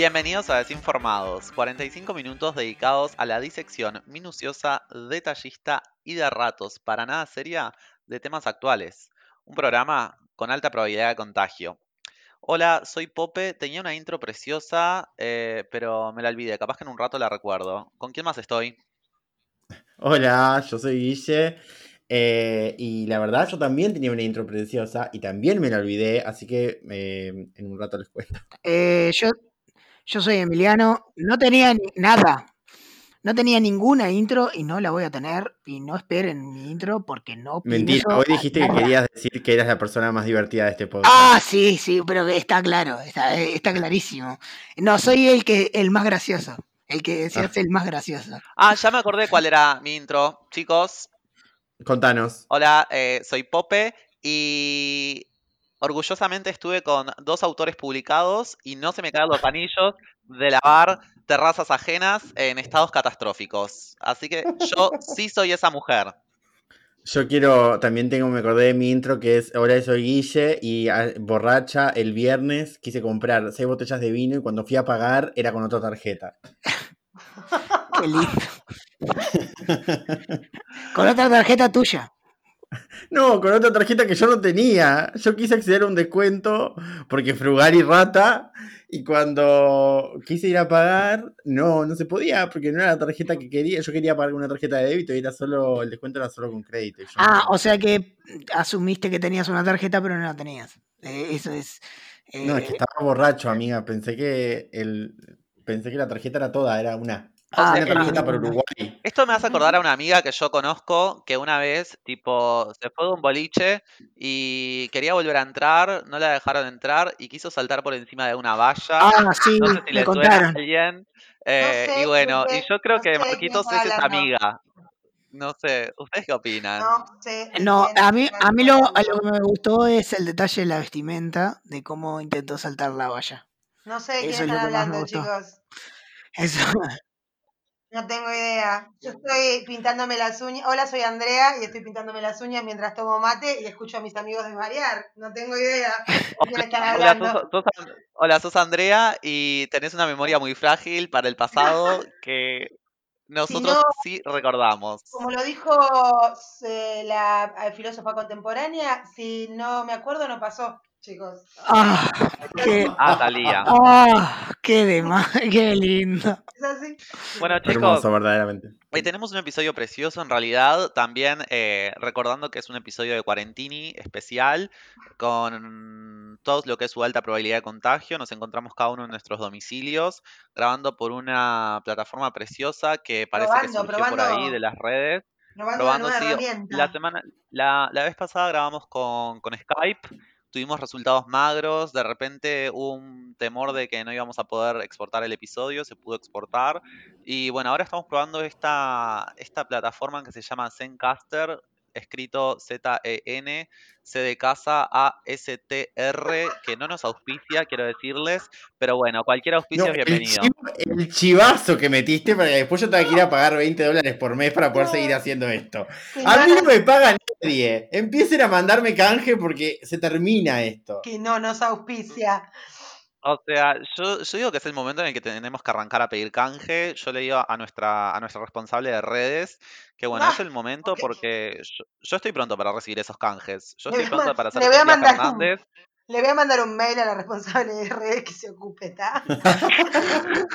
Bienvenidos a Desinformados, 45 minutos dedicados a la disección minuciosa, detallista y de ratos, para nada seria, de temas actuales. Un programa con alta probabilidad de contagio. Hola, soy Pope, tenía una intro preciosa, eh, pero me la olvidé, capaz que en un rato la recuerdo. ¿Con quién más estoy? Hola, yo soy Guille. eh, y la verdad, yo también tenía una intro preciosa y también me la olvidé, así que eh, en un rato les cuento. Eh, yo, yo soy Emiliano, no tenía ni- nada, no tenía ninguna intro y no la voy a tener y no esperen mi intro porque no Mentira, hoy dijiste que querías decir que eras la persona más divertida de este podcast. Ah, sí, sí, pero está claro, está, está clarísimo. No, soy el que el más gracioso, el que se Ah. hace el más gracioso. Ah, ya me acordé cuál era mi intro. Chicos, Contanos. hola, eh, soy Pope y orgullosamente estuve con dos autores publicados y no se me caen los anillos de lavar terrazas ajenas en estados catastróficos. Así que yo sí soy esa mujer. Yo quiero, también tengo, me acordé de mi intro que es Hola, soy Guille y ah, borracha el viernes quise comprar seis botellas de vino y cuando fui a pagar era con otra tarjeta. Qué lindo. Con otra tarjeta tuya. No, con otra tarjeta que yo no tenía. Yo quise acceder a un descuento porque frugal y rata. Y cuando quise ir a pagar, no, no se podía porque no era la tarjeta que quería. Yo quería pagar con una tarjeta de débito y era solo, el descuento era solo con crédito. no Ah, o sea que asumiste que tenías una tarjeta pero no la tenías. Eh, eso es... No, es que eh, estaba borracho, amiga. Pensé que el, pensé que la tarjeta era toda, era una. Ah. Uruguay. Esto me hace acordar a una amiga que yo conozco que una vez, tipo, se fue de un boliche y quería volver a entrar, no la dejaron entrar y quiso saltar por encima de una valla. Ah, sí, No sé si me le a contaron. alguien. eh, sé y bueno, y yo creo no que Marquitos es esa amiga. No sé, ¿ustedes qué opinan? No sé. No, a mí, a mí lo, a lo que me gustó es el detalle de la vestimenta, de cómo intentó saltar la valla. No sé de quién Eso es lo están hablando, chicos. Eso. No tengo idea. Yo estoy pintándome las uñas. Hola, soy Andrea y estoy pintándome las uñas mientras tomo mate y escucho a mis amigos desvariar. No tengo idea Hola, sos, sos- hola, sos Andrea y tenés una memoria muy frágil para el pasado que nosotros no- sí recordamos. Como lo dijo eh, la eh, filósofa contemporánea, si no me acuerdo, no pasó, chicos. Ah, qué, Ah, Talía. ah, qué demás, qué lindo. ¿Es así? Bueno, chicos, Hermoso, verdaderamente. Hoy tenemos un episodio precioso en realidad, también eh, recordando que es un episodio de Cuarentini especial, con todo lo que es su alta probabilidad de contagio. Nos encontramos cada uno en nuestros domicilios, grabando por una plataforma preciosa que parece que Probando, surgió por ahí de las redes. Probando, Probando, sí. La semana, la, la vez pasada grabamos con, con Skype, tuvimos resultados magros, de repente hubo un temor de que no íbamos a poder exportar el episodio, se pudo exportar. Y bueno, ahora estamos probando esta, esta plataforma que se llama Zencaster, escrito Z-E-N, C de casa, A-S-T-R, que no nos auspicia, quiero decirles, pero bueno, cualquier auspicio No, es el, bienvenido. el chivazo que metiste para que después yo tenga que ir a pagar 20 dólares por mes para poder seguir haciendo esto. Que A mí no me paga nadie. Empiecen a mandarme canje porque se termina esto. que no nos auspicia. O sea, yo, yo digo que es el momento en el que tenemos que arrancar a pedir canje. Yo le digo a nuestra, a nuestra responsable de redes que bueno, Ah, es el momento ok. porque yo, yo estoy pronto para recibir esos canjes. Yo Le estoy voy a pronto man- para hacer le voy a Silvia mandar un- Fernández. Le voy a mandar un mail a la responsable de redes que se ocupe, ¿está?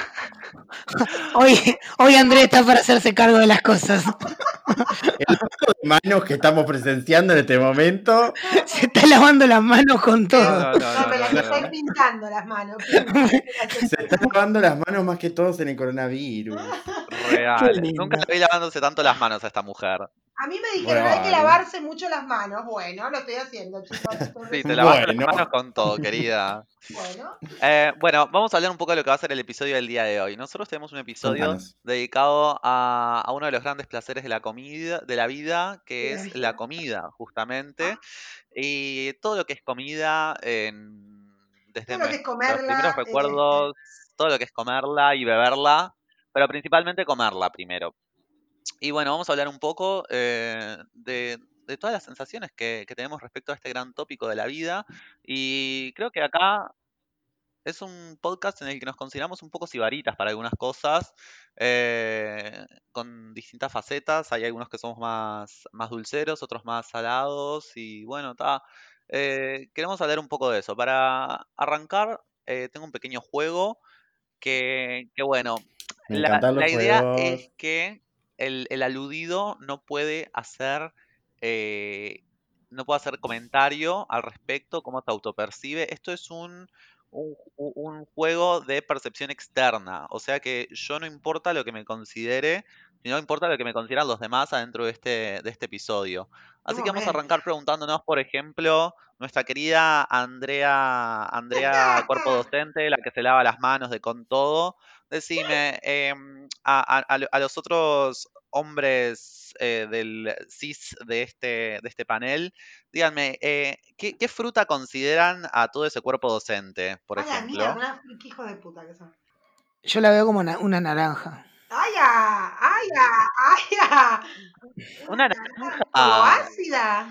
Hoy, hoy Andrés está para hacerse cargo de las cosas. El lavado de manos que estamos presenciando en este momento. Se está lavando las manos con No, todo. no, no, No, no, me las no, estoy no. pintando las manos. Se están lavando las manos más que todos en el coronavirus. Real. Nunca la vi lavándose tanto las manos a esta mujer. A mí me dijeron Bueno, hay que lavarse mucho las manos. Bueno, lo estoy haciendo, chicos. Sí, te Bueno. las manos con todo, querida. Bueno, Eh, bueno, vamos a hablar un poco de lo que va a ser el episodio del día de hoy. Nosotros tenemos un episodio dedicado a, a uno de los grandes placeres de la comida, de la vida, que es vida. la comida, justamente. Y todo lo que es comida, en- desde Todo lo que es nuestros comerla, primeros este. recuerdos, todo lo que es comerla y beberla, pero principalmente comerla primero. Y bueno, vamos a hablar un poco eh, de, de todas las sensaciones que, tenemos respecto a este gran tópico de la vida. Y creo que acá es un podcast en el que nos consideramos un poco sibaritas para algunas cosas, eh, con distintas facetas. Hay algunos que somos más, más dulceros, otros más salados, y bueno, está. queremos hablar un poco de eso. Para arrancar, eh, tengo un pequeño juego que bueno, Me la, la idea juegos. es que el, el aludido no puede hacer eh, no puede hacer comentario al respecto, cómo se autopercibe. Esto es un, un, ju- un juego de percepción externa, o sea que yo no importa lo que me considere, sino importa lo que me consideran los demás adentro de este, de este episodio. Así que vamos a arrancar preguntándonos, por ejemplo, nuestra querida Andrea, Andrea Cuerpo Docente, la que se lava las manos de con todo. Decime, a, a- a lo- a los otros hombres eh, del CIS de este, de este panel, díganme, eh, ¿qué, qué fruta consideran a todo ese cuerpo docente, por la ejemplo? mierda, una qué hijo de puta que son. Yo la veo como una, una naranja. ¡Ay, ya! ¡Ay, ya! ¡Ay, ya! Una naranja como ácida.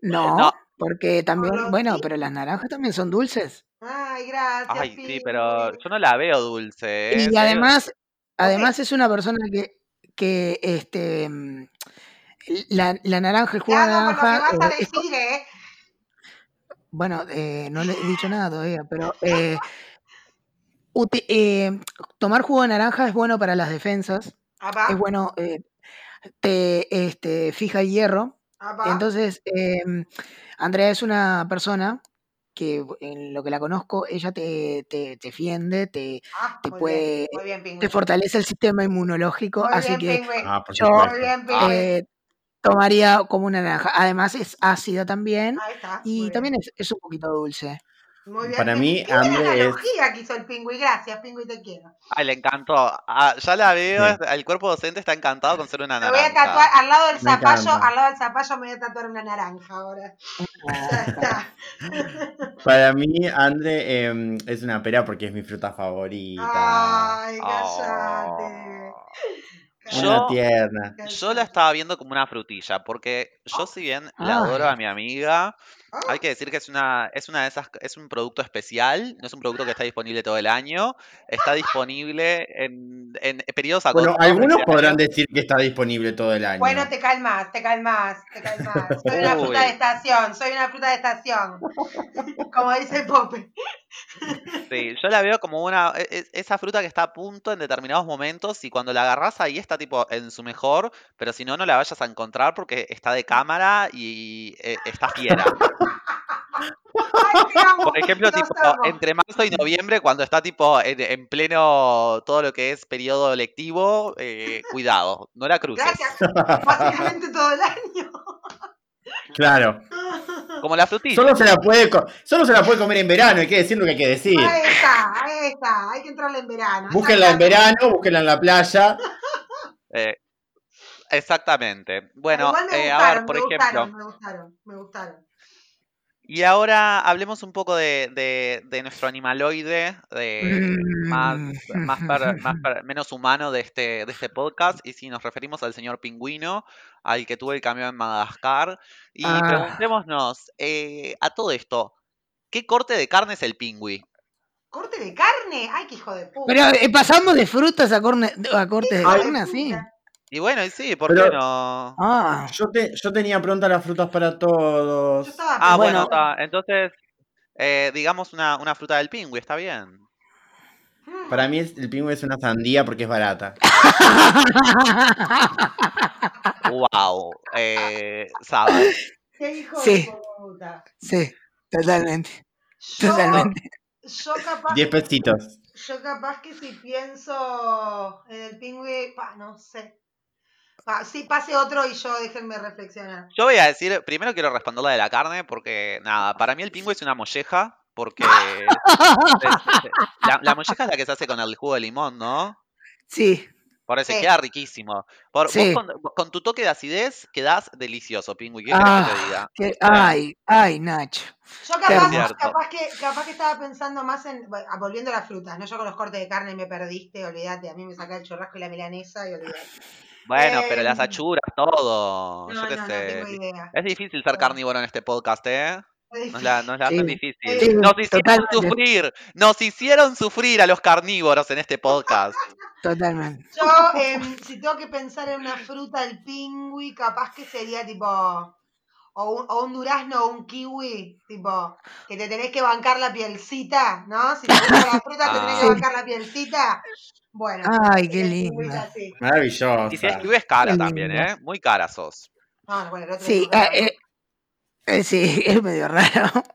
No, No. porque también, bueno, sí. pero las naranjas también son dulces. Ay, gracias. Ay, sí, pero yo no la veo dulce, ¿eh? Y además, además es una persona que, que este mm, la, la naranja, el jugo de Cuidado con lo que naranja, vas a es co- decir, bueno, eh, no le he dicho nada todavía, pero eh, eh, tomar jugo de naranja es bueno para las defensas, es bueno, eh, te este, fija el hierro. Entonces, em, Andrea es una persona que en lo que la conozco, ella te, te, te defiende, te, Ah, te muy puede, bien, muy bien, Pingüi. te fortalece el sistema inmunológico, Muy así bien, que. Ah, yo eh, tomaría como una naranja. Además es ácida también Ahí está. muy y también es, es un poquito dulce. Muy bien. Para mí, hambre es- analogía que hizo el Pingüi. Gracias, Pingüi, te quiero. Ay, le encantó. Ah, ya la veo, Sí. el cuerpo docente está encantado con ser una Me voy a naranja. tatuar al lado del Me zapallo, encanta. al lado del zapallo me voy a tatuar una naranja ahora. Ya está. Para mí, Andre em, es una pera porque es mi fruta favorita. Ay, cállate. Oh. Una Yo- tierna. Yo la estaba viendo como una frutilla, porque yo si bien la adoro a mi amiga, Ah, hay que decir que es una, es una de esas, es un producto especial, no es un producto que está disponible todo el año, está disponible en, en periodos Bueno, algunos podrán decir que está disponible todo el año. Bueno, te calmas, te calmas, te calmas. Soy una fruta de estación, soy una fruta de estación. Como dice Pope. Sí, yo la veo como una, e- e- esa fruta que está a punto en determinados momentos y cuando la agarras ahí está tipo en su mejor, pero si no, no la vayas a encontrar porque está de cámara y eh, está fiera. Por ejemplo, tipo, entre marzo y noviembre, cuando está tipo en, en pleno todo lo que es periodo lectivo, eh, cuidado, no la cruces. Gracias. Básicamente todo el año. Claro. Como la frutilla. Solo se la puede solo se la puede comer en verano, hay que decir lo que hay que decir. Ahí está, ahí está. Hay que entrarle en verano. Búsquenla en verano, búsquenla en la playa. Eh, exactamente. Bueno, me eh, a ver, por me ejemplo, gustaron, me gustaron, me gustaron. Y ahora hablemos un poco de, de- de nuestro animaloide, de más, más, per- más per- menos humano de este, de este podcast, y si nos referimos al señor pingüino, al que tuvo el camión en Madagascar, y Ah. preguntémonos eh, a todo esto, ¿qué corte de carne es el pingüi? ¿Corte de carne? Ay, qué hijo de puta. Pero eh, pasamos de frutas a, corne- a cortes de carne, así. Y bueno, y sí, ¿por Pero- qué no? Ah, Yo, te- yo tenía prontas las frutas para Yo todos. estaba Ah, bueno. Entonces, eh, digamos una, una fruta del pingüi, está bien. Mm. Para mí es- el pingüe es una sandía porque es barata. Wow. Eh. Qué hijo Sí. de puta. sí, totalmente, Yo, totalmente. yo capaz, 10 pesitos. yo capaz que si pienso en el pingüi, pa, no sé. Sí, pase otro y yo déjenme reflexionar. Yo voy a decir, primero quiero responder la de la carne, porque nada, para mí el pingüi es una molleja, porque la, la molleja es la que se hace con el jugo de limón, ¿no? Sí, Por eso Sí. queda riquísimo. Por, vos con, con tu toque de acidez quedás delicioso, pingüi. ¿Qué querés que te Ah, diga? que- ay, ay, Nacho. Yo capaz, que, capaz que estaba pensando más en. bueno, ah, volviendo a las frutas, ¿no? Yo con los cortes de carne me perdiste, olvídate. A mí me saca el churrasco y la milanesa y olvídate. Bueno, pero las Em, achuras, todo. No, Yo qué no, no sé. tengo idea. Es difícil ser carnívoro en este podcast, ¿eh? Es Nos la, nos la Sí. hacen difícil. Sí, Nos hicieron totalmente. sufrir. Nos hicieron sufrir a los carnívoros en este podcast. Totalmente. Yo, em, si tengo que pensar en una fruta, el pingüi, capaz que sería tipo. O un, o un durazno o un kiwi, tipo, que te tenés que bancar la pielcita, ¿no? Si te gusta la fruta, te tenés que Ah. bancar la pielcita. Bueno. Ay, qué linda. así. Y si escribes cara también. ¿eh? Muy cara sos. No, bueno, el otro Sí, es ah, eh, eh, sí, es medio raro.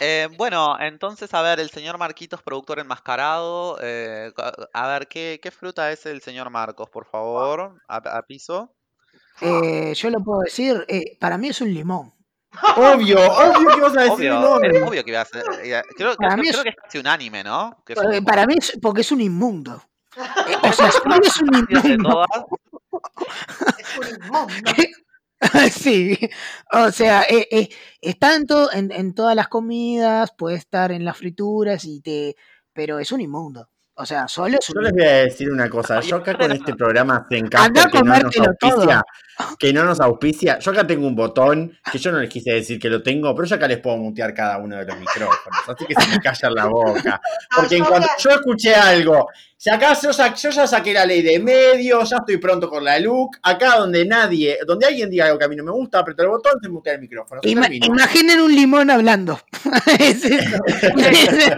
Eh, bueno, entonces, a ver, el señor Marquitos, productor enmascarado. eh, a ver, ¿qué, qué fruta es el señor Marcos, por favor? A, a piso. Eh, yo lo puedo decir, eh, para mí es un limón. Obvio, obvio que vas a decir Obvio, un nombre. obvio que iba a ser. eh, Creo, Para creo- mí creo es- que es casi unánime, ¿no? Que es un Eh, limón. Para mí es porque es un inmundo. Eh, o sea, es un inmundo. Es un inmundo. Sí, o sea, eh, eh, está en, to- en, en todas las comidas, puede estar en las frituras y te, pero es un inmundo. O sea, solo es Yo les voy a decir una cosa. Yo acá con este programa Anda a Zencaster que no nos todo. auspicia, que no nos auspicia. Yo acá tengo un botón que yo no les quise decir que lo tengo, pero yo acá les puedo mutear cada uno de los micrófonos. Así que se me callan la boca. Porque en cuanto yo escuché algo, si acá yo, sa- yo ya saqué la ley de medios, ya estoy pronto con la LUC, acá donde nadie, donde alguien diga algo que a mí no me gusta, apreto el botón, se mutea el micrófono. Se Ima- imaginen un limón hablando. Es eso. En ese,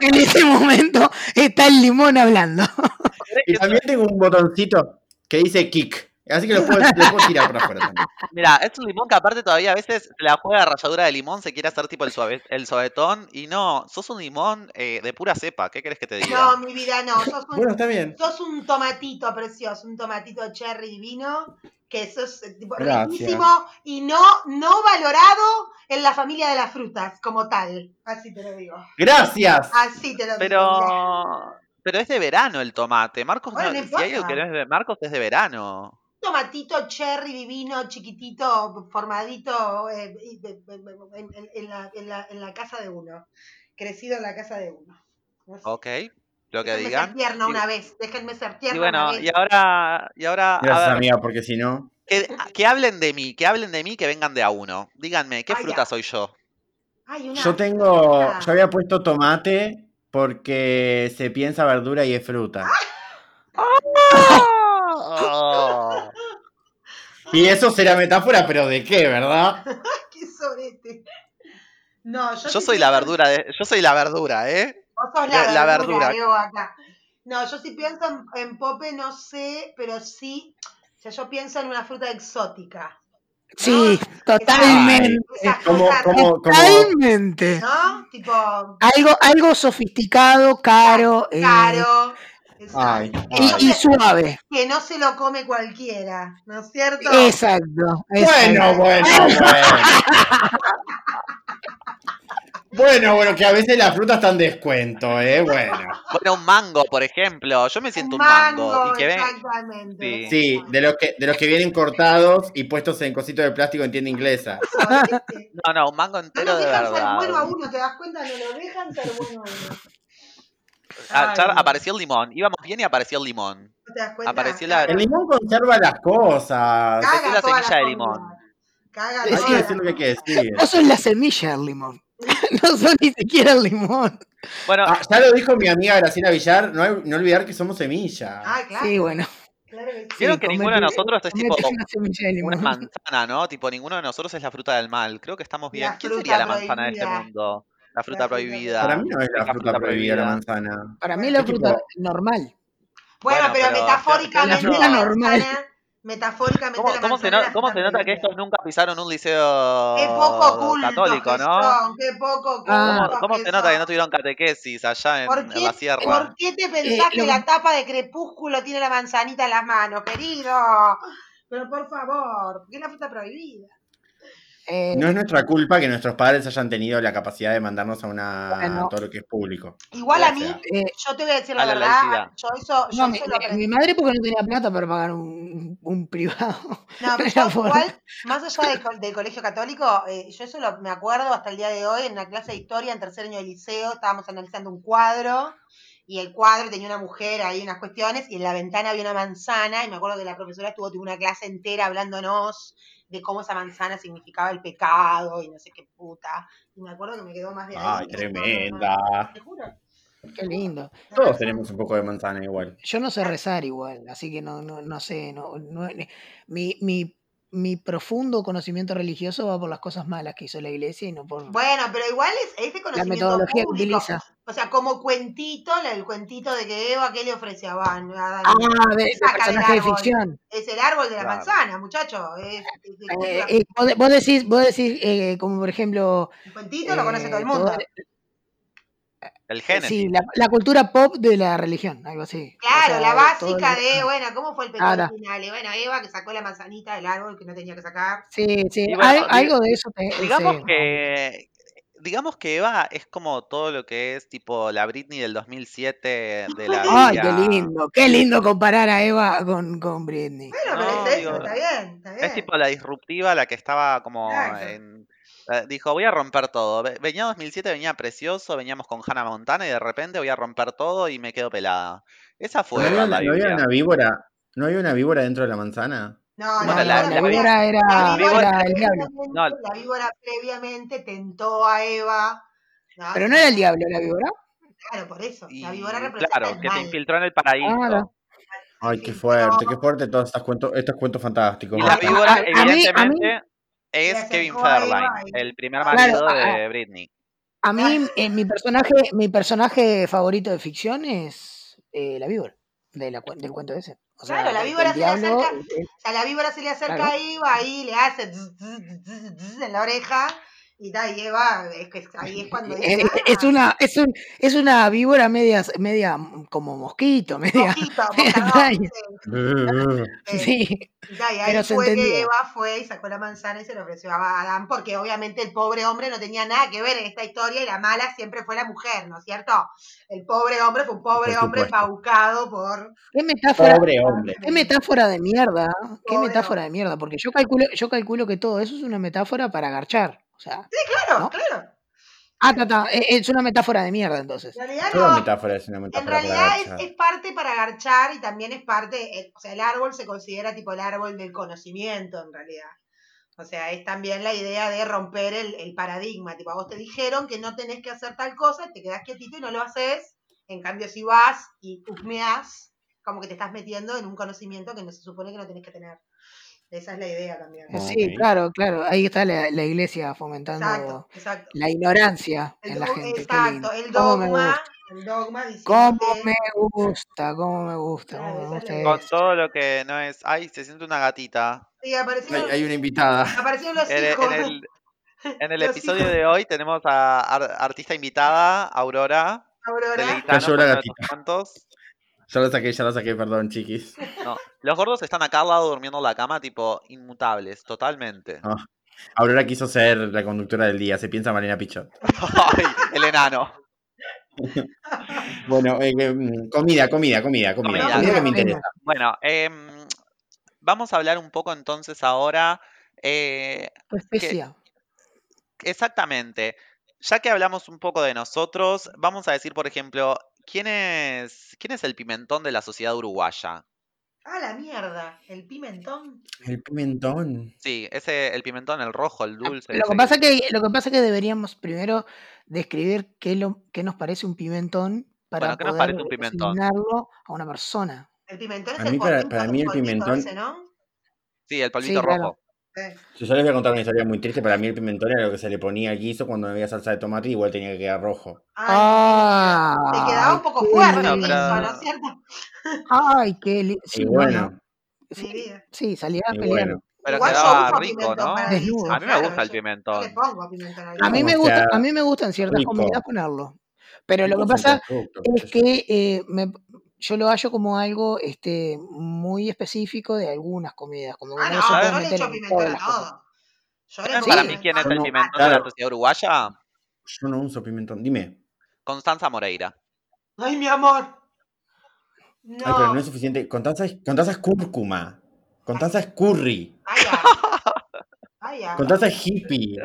en ese momento está el limón hablando. Y también tengo un botoncito que dice kick. Así que lo puedo, lo puedo tirar para afuera también. Mira, es un limón que aparte todavía a veces la juega ralladura de limón, se quiere hacer tipo el, suave, el suavetón y no, sos un limón eh, de pura cepa, ¿qué querés que te diga? No, mi vida, no. Sos un, Bueno, está bien. sos un tomatito precioso, un tomatito cherry divino, que sos eh, tipo, Gracias. riquísimo y no, no valorado en la familia de las frutas como tal. Así te lo digo. Gracias. Así te lo digo. mira. Pero, pero es de verano el tomate. Marcos, Bueno, no- no si hay algo importa. que no es de Marcos es de verano. tomatito cherry divino, chiquitito, formadito eh, de- de- en, en- en la, en la- en la casa de uno. Crecido en la casa de uno. Ok, lo que Déjenme digan. ser tierna Y- una vez. Déjenme ser Y tierna una bueno, vez. y ahora, y ahora, a Gracias, ver, amiga, porque si no. que, que hablen de mí, que hablen de mí, que vengan de a uno. Díganme, ¿qué Ah, fruta ya. soy yo? Ay, una Yo tengo. fruta. Yo había puesto tomate porque se piensa verdura y es fruta. Oh. Y eso será metáfora, pero ¿de qué, verdad? Qué sorete. No, yo, Yo sí soy la verdura, de, yo soy la verdura, ¿eh? Vos sos la- la, la verdura, verdura. Diego, acá. No, yo sí pienso en, en pope, no sé, pero sí. O sea, yo pienso en una fruta exótica. Sí, totalmente. Esa. Totalmente. ¿no? Tipo, Algo, algo sofisticado, caro, eh, caro. exacto. Ay, y, ay. y suave. Que no se lo come cualquiera, ¿no es cierto? Exacto. Exacto. bueno, bueno. Bueno, bueno, que a veces las frutas están en descuento, ¿eh? Bueno. Bueno, un mango, por ejemplo. Yo me siento un Un mango. mango, y que ven, exactamente. Sí. Sí, de los que, de los que vienen cortados y puestos en cositos de plástico en tienda inglesa. No, no, un mango No entero lo de dejan ser bueno a verdad. uno, ¿te das cuenta? No lo dejan ser bueno a uno. Ah, apareció el limón. Íbamos bien y apareció el limón. ¿no te das cuenta? apareció la- El limón conserva las cosas. Apareció Caga la todas semilla de las limón. Caga Hay que decir lo que hay que las decir. Vos sos la semilla del limón. No sos ni siquiera el limón. Bueno, Ah, ya lo dijo mi amiga Graciela Villar, no, hay- no olvidar que somos semilla. Ay, claro. Sí, bueno. Claro que sí, ninguno de nosotros es tipo una semilla de una manzana, ¿no? Tipo, ninguno de nosotros es la fruta del mal. Creo que estamos bien. ¿Quién sería la manzana de este mundo? La fruta La fruta prohibida. Para mí no es la fruta prohibida la manzana. Para mí la ¿Qué fruta tipo? normal. Bueno, Bueno, pero, pero- metafóricamente la La fruta manzana, normal. Metafóricamente ¿Cómo, la cómo se, no- cómo se nota que estos nunca pisaron un liceo Qué poco culto católico, que ¿no? son, qué poco Ah. ¿Cómo, que se nota que no tuvieron catequesis allá en, ¿Por en qué, la sierra? ¿Por qué te pensás Eh, que lo- la tapa de Crepúsculo tiene la manzanita en las manos, querido? Pero por favor, porque es la fruta prohibida. Eh, No es nuestra culpa que nuestros padres hayan tenido la capacidad de mandarnos a una Bueno. todo lo que es público. Igual a mí, eh, yo te voy a decir la A la verdad, yo eso, yo no, mi, eso lo mi- madre porque no tenía plata para pagar un, un privado. No, pero Era yo por- igual, más allá del, co- del colegio católico, eh, yo eso lo, me acuerdo hasta el día de hoy, en una clase de historia en tercer año de liceo, estábamos analizando un cuadro, y el cuadro tenía una mujer ahí, unas cuestiones, y en la ventana había una manzana, y me acuerdo que la profesora estuvo tuvo una clase entera hablándonos de cómo esa manzana significaba el pecado y no sé qué puta. Y me acuerdo que me quedó más de ahí. Ay, tremenda. Te juro. Qué lindo. Todos tenemos un poco de manzana igual. Yo no sé rezar igual, así que no, no, no sé. No, no- mi, mi, mi profundo conocimiento religioso va por las cosas malas que hizo la iglesia y no por Bueno, pero igual es ese la conocimiento metodología que utiliza. O sea, como cuentito, la- el cuentito de que Eva, ¿qué le ofrece a Adán? A? Ah, Saca del personaje de árbol. ficción. Es el árbol de la Claro. manzana, muchacho. Es, es- es Eh, eh, vos, de- vos decís, vos decís eh, como por ejemplo, el cuentito lo conoce eh, todo el mundo. El Génesis. sí, la, la cultura pop de la religión, algo así. O Claro, sea, la básica de, bueno, ¿cómo fue el pecado Ahora. final? Y bueno, Eva que sacó la manzanita del árbol que no tenía que sacar. Sí, sí, bueno, al- algo de eso te, Digamos sí. que digamos que Eva es como todo lo que es tipo la Britney del 2007 de la Ay, qué lindo, qué lindo comparar a Eva con, con Britney. Bueno, No, pero es digo, eso, está bien, está bien. Es tipo la disruptiva, la que estaba como Exacto. en... eh, Dijo, voy a romper todo. Ve- Venía 2007, venía precioso, veníamos con Hannah Montana y de repente voy a romper todo y me quedo pelada. Esa ¿No fue había, la una, no una víbora? ¿No había una víbora dentro de la manzana? No, Bueno, No, la- no, la la víbora era, la víbora era el diablo. previamente- No. la víbora previamente tentó a Eva. ¿no? Pero no era el diablo la víbora. Claro, por eso. Y La víbora representa claro, el que se infiltró en el paraíso. Claro. Ay, qué fuerte, qué fuerte todos estos cuentos, estos cuentos fantásticos. Y la A- víbora, a- a mí- a mí- evidentemente, es Kevin y- el primer Claro, marido a- de Britney. A mí, eh, mi personaje, mi personaje favorito de ficción es eh, la víbora de la, del cuento ese. O sea, Claro, la víbora se le diablo, acerca- eh, O sea, la víbora se le acerca Claro. a Eva y le hace zzz, zzz, zzz, zzz en la oreja. Y, da, y Eva, es que ahí es cuando eh, dice, eh, es "Ah, una, es un, es una víbora media, media como mosquito, media. mosquito, media moscardón", extraña. sí. Y, da, y ahí pero fue que. Eva fue y sacó la manzana y se le ofreció a Adán, porque obviamente el pobre hombre no tenía nada que ver en esta historia y la mala siempre fue la mujer, ¿no es cierto? El pobre hombre fue un pobre Por hombre embaucado por... qué metáfora, Pobre hombre. qué metáfora de mierda, qué Pobre metáfora de mierda, porque yo calculo, yo calculo que todo eso es una metáfora para agarchar. O sea, Claro, ¿No? claro. ah, ta, ta, eh, es una metáfora de mierda entonces. En realidad no, metáfora es una En para realidad es parte para agarchar y también es parte, eh, o sea, el árbol se considera tipo el árbol del conocimiento en realidad. O sea, es también la idea de romper el, el paradigma. Tipo, a vos te dijeron que no tenés que hacer tal cosa, te quedás quietito y no lo haces. En cambio, si vas y husmeás, como que te estás metiendo en un conocimiento que no se supone que no tenés que tener. Esa es la idea también. Eh, Sí, claro, claro. Ahí está la, la iglesia fomentando Exacto, exacto. la ignorancia El en la gente. Exacto, el ¿Cómo me dogma, gusta? el dogma ¿Cómo me gusta? ¿Cómo me gusta? Claro, ¿Cómo me gusta. Con todo lo que no es... Ay, se siente una gatita. Sí, apareció, Hay, hay una invitada. aparecieron los En, el- hijos. en el, en el Los episodio hijos. de hoy tenemos a ar- artista invitada, Aurora, Aurora. Cayó la gatita. Ya lo saqué, ya lo saqué, perdón, chiquis. No, los gordos están acá al lado durmiendo en la cama, tipo, inmutables, totalmente. Ah. Aurora quiso ser la conductora del día, se piensa Marina Pichot. Ay, el enano. Bueno, eh, mm, comida, comida, comida, comida. Comida, Comida que me interesa. Bueno, em, vamos a hablar un poco entonces ahora. eh, ¿Qué especia? exactamente. Ya que hablamos un poco de nosotros, vamos a decir, por ejemplo, ¿quién es, quién es el pimentón de la sociedad uruguaya? Ah, la mierda. El pimentón. El pimentón. Sí, ese, el pimentón, el rojo, el dulce. Lo que pasa que, lo que pasa que deberíamos primero describir qué, lo, qué nos parece un pimentón para Bueno, ¿qué nos poder parece un pimentón? asignarlo a una persona. El pimentón es A el mí para- polvito- para mí el pimentón- ese, ¿no? Sí, el Sí, claro. Sí. Si yo les voy a contar una historia muy triste, para mí el pimentón era lo que se le ponía al guiso cuando no había salsa de tomate y igual tenía que quedar rojo. Ah, Ay, te quedaba un poco fuerte eso, pero- ¿no es cierto? Ay, qué li- Y sí, bueno, sí, salía a pelear. bueno. Pero Igual quedaba rico, ¿no? el Desnudo. guiso, A mí me claro, gusta el pimentón. pongo pimentón al A mí guiso. me gusta, a mí me gusta en ciertas rico. comidas ponerlo. Pero lo que pasa es yo. que eh, me- yo lo hallo como algo este, muy específico de algunas comidas. Como Ah, no, no, se yo le meter echo en pimentón todas a las cosas. todo. Yo le ¿Saben pongo para mí quién es el no- pimentón de la sociedad uruguaya? Yo no uso pimentón. Dime. Constanza Moreira. Ay, mi amor. Ay, pero no No. es suficiente. Constanza es, Constanza es cúrcuma. Constanza es curry. Ay. Constanza es hippie.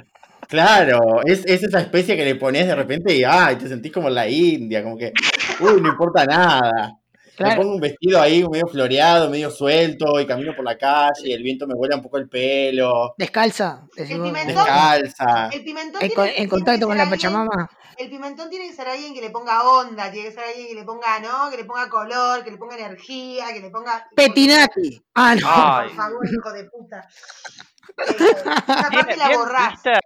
Claro, es, es esa especie que le pones de repente y ay, te sentís como en la India, como que, uy, no importa nada. Me Claro. pongo un vestido ahí medio floreado, medio suelto, y camino por la calle, y el viento me vuela un poco el pelo, Descalza. El pimentón. descalza. El pimentón En, tiene, en que contacto con la alguien- Pachamama. El pimentón tiene que ser alguien que le ponga onda, tiene que ser alguien que le ponga, ¿no? Que le ponga color, que le ponga energía, que le ponga. Petinati. Ah, no. Ay. Por favor, hijo de puta. Eh, esa parte la borrás. Twitter,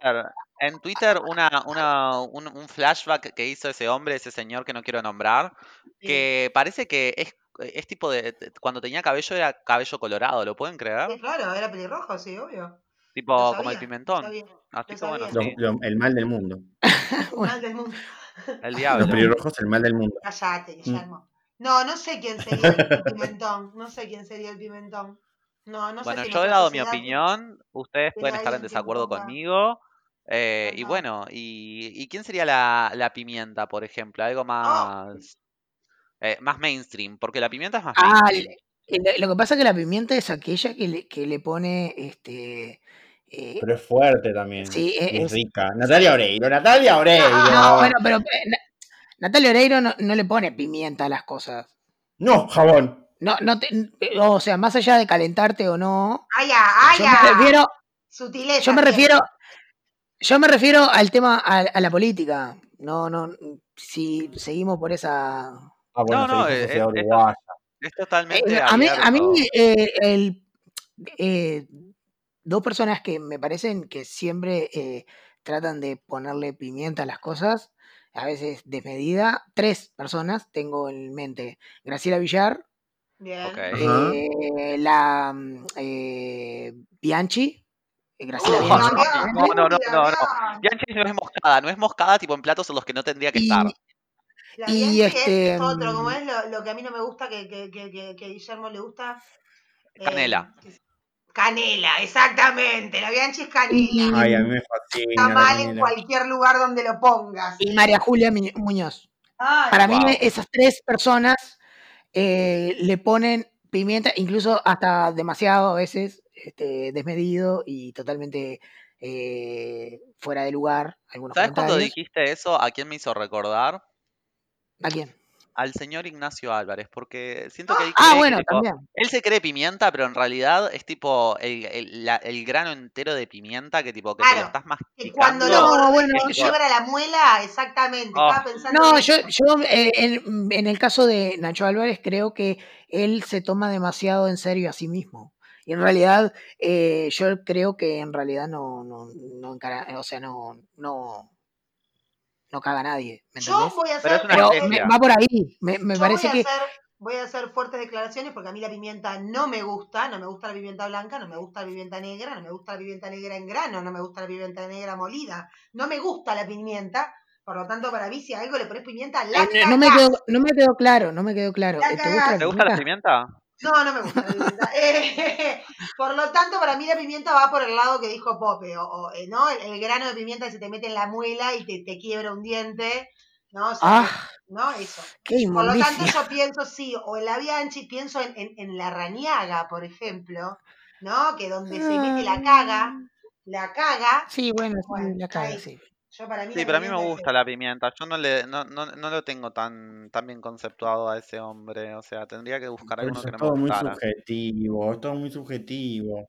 en Twitter una, una, un, un flashback que hizo ese hombre, ese señor que no quiero nombrar, que parece que es, es tipo de, cuando tenía cabello era cabello colorado, ¿lo pueden creer? Sí, claro, era pelirrojo, sí, obvio. Tipo como el pimentón. sabía. Así que bueno, sabía. Lo- sí, lo- el mal del mundo. Mal del mundo. el Los diablo. pelirrojos, el mal del mundo. Cállate, Mm. Guillermo. No, no sé quién sería el pimentón. No sé quién sería el pimentón. No, no Bueno, sé yo he dado mi opinión, ustedes pueden estar en desacuerdo conmigo. Eh, y bueno, y, y quién sería la, la pimienta, por ejemplo? Algo más, eh, más mainstream, porque la pimienta es más Ah, mainstream. lo que pasa es que la pimienta es aquella que le, que le pone este. eh, Pero es fuerte también. Sí, y es es- rica. Natalia Oreiro, Natalia Oreiro. no, bueno, pero Na- Natalia Oreiro no, no le pone pimienta a las cosas. No, jabón. No, no te- o sea, más allá de calentarte o no, ¡Ay, ya! ¡Ay, yo me refiero, Sutileza. yo me refiero, yo me refiero al tema, a, a la política. No, no, si seguimos por esa. Ah, bueno, No, no, eh, sociedad es-. Es totalmente Eh, a mí, a mí eh, el, eh, dos personas que me parecen que siempre eh, tratan de ponerle pimienta a las cosas, a veces desmedida. Tres personas tengo en mente. Graciela Villar, Bien. Ok. Ajá. eh, la mm, eh, Bianchi. Eh, Graciela No, no, no, no, no. Bianchi no es moscada, no es moscada tipo en platos en los que no tendría que Y- estar. La Y Bianchi es- este, es otro, como mm, es lo, lo que a mí no me gusta, que, que, que, que, Guillermo le gusta. eh, Canela. canela, exactamente. La Bianchi es canela. Ay, a mí me fascina. Está mal en cualquier lugar donde lo pongas. y María Julia Muñoz. Ay, Para mí esas tres personas eh, le ponen pimienta, incluso hasta demasiado a veces, este, desmedido y totalmente eh, fuera de lugar. Algunos ¿Sabes cuando dijiste eso? ¿A quién me hizo recordar? ¿A quién? Al señor Ignacio Álvarez, porque siento que él Ah, cree que, bueno, tipo, también. él se cree pimienta, pero en realidad es tipo el, el- la- el grano entero de pimienta que tipo que te lo Claro, estás que cuando masticando. lo No, bueno, yo- quiebra la muela, exactamente. Oh. Estaba pensando No, en yo, yo eh, en, en el caso de Nacho Álvarez creo que él se toma demasiado en serio a sí mismo. Y en realidad, eh, yo creo que en realidad no, no, no encara- o sea, no, no, no caga a nadie, ¿me Yo entendés? voy a hacer, Pero me- va por ahí. Me, me yo parece voy a que hacer, voy a hacer fuertes declaraciones porque a mí la pimienta no me gusta, no me gusta la pimienta blanca, no me gusta la pimienta negra, no me gusta la pimienta negra en grano, no me gusta la pimienta negra molida, no me gusta la pimienta, por lo tanto para mí si a algo le pones pimienta, la Eh, no, no me quedó, no me quedó claro, no me quedó claro. La Eh, ¿Te gusta cagás. la ¿Te gusta la pimienta? No, no me gusta. Eh, por lo tanto, para mí la pimienta va por el lado que dijo Pope, o, o, eh, ¿no? El, el grano de pimienta que se te mete en la muela y te, te quiebra un diente, ¿no? O sea, Ah, ¿no? Eso. qué Por lo tanto, yo pienso, sí, o en la Bianchi, pienso en, en, en la rañaga, por ejemplo, ¿no? Que donde se mete la caga, la caga, Sí, bueno, Bueno, la caga, ahí. sí. Yo para mí Sí, pero a mí me es gusta la pimienta. Yo no le, no, no, no lo tengo tan, tan bien conceptuado a ese hombre. O sea, tendría que buscar Pero alguno eso que es no todo me muy gustara. subjetivo, es todo muy subjetivo.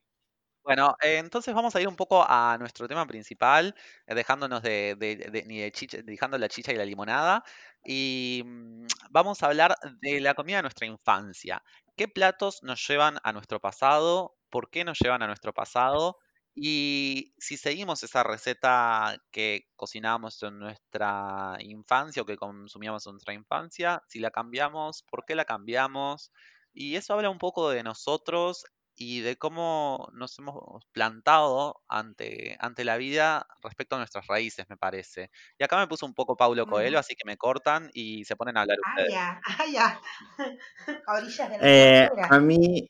Bueno, eh, entonces vamos a ir un poco a nuestro tema principal, eh, dejándonos de, de- de- ni de chicha, dejando la chicha y la limonada, y mm, vamos a hablar de la comida de nuestra infancia. ¿Qué platos nos llevan a nuestro pasado? ¿Por qué nos llevan a nuestro pasado? Y si seguimos esa receta que cocinábamos en nuestra infancia o que consumíamos en nuestra infancia, si la cambiamos, ¿por qué la cambiamos? Y eso habla un poco de nosotros y de cómo nos hemos plantado ante, ante la vida respecto a nuestras raíces, me parece. Y acá me puso un poco Paulo Coelho, Ujú. así que me cortan y se ponen a hablar Ah, ustedes. ya, ah, ya. A orillas de la Eh, a mí,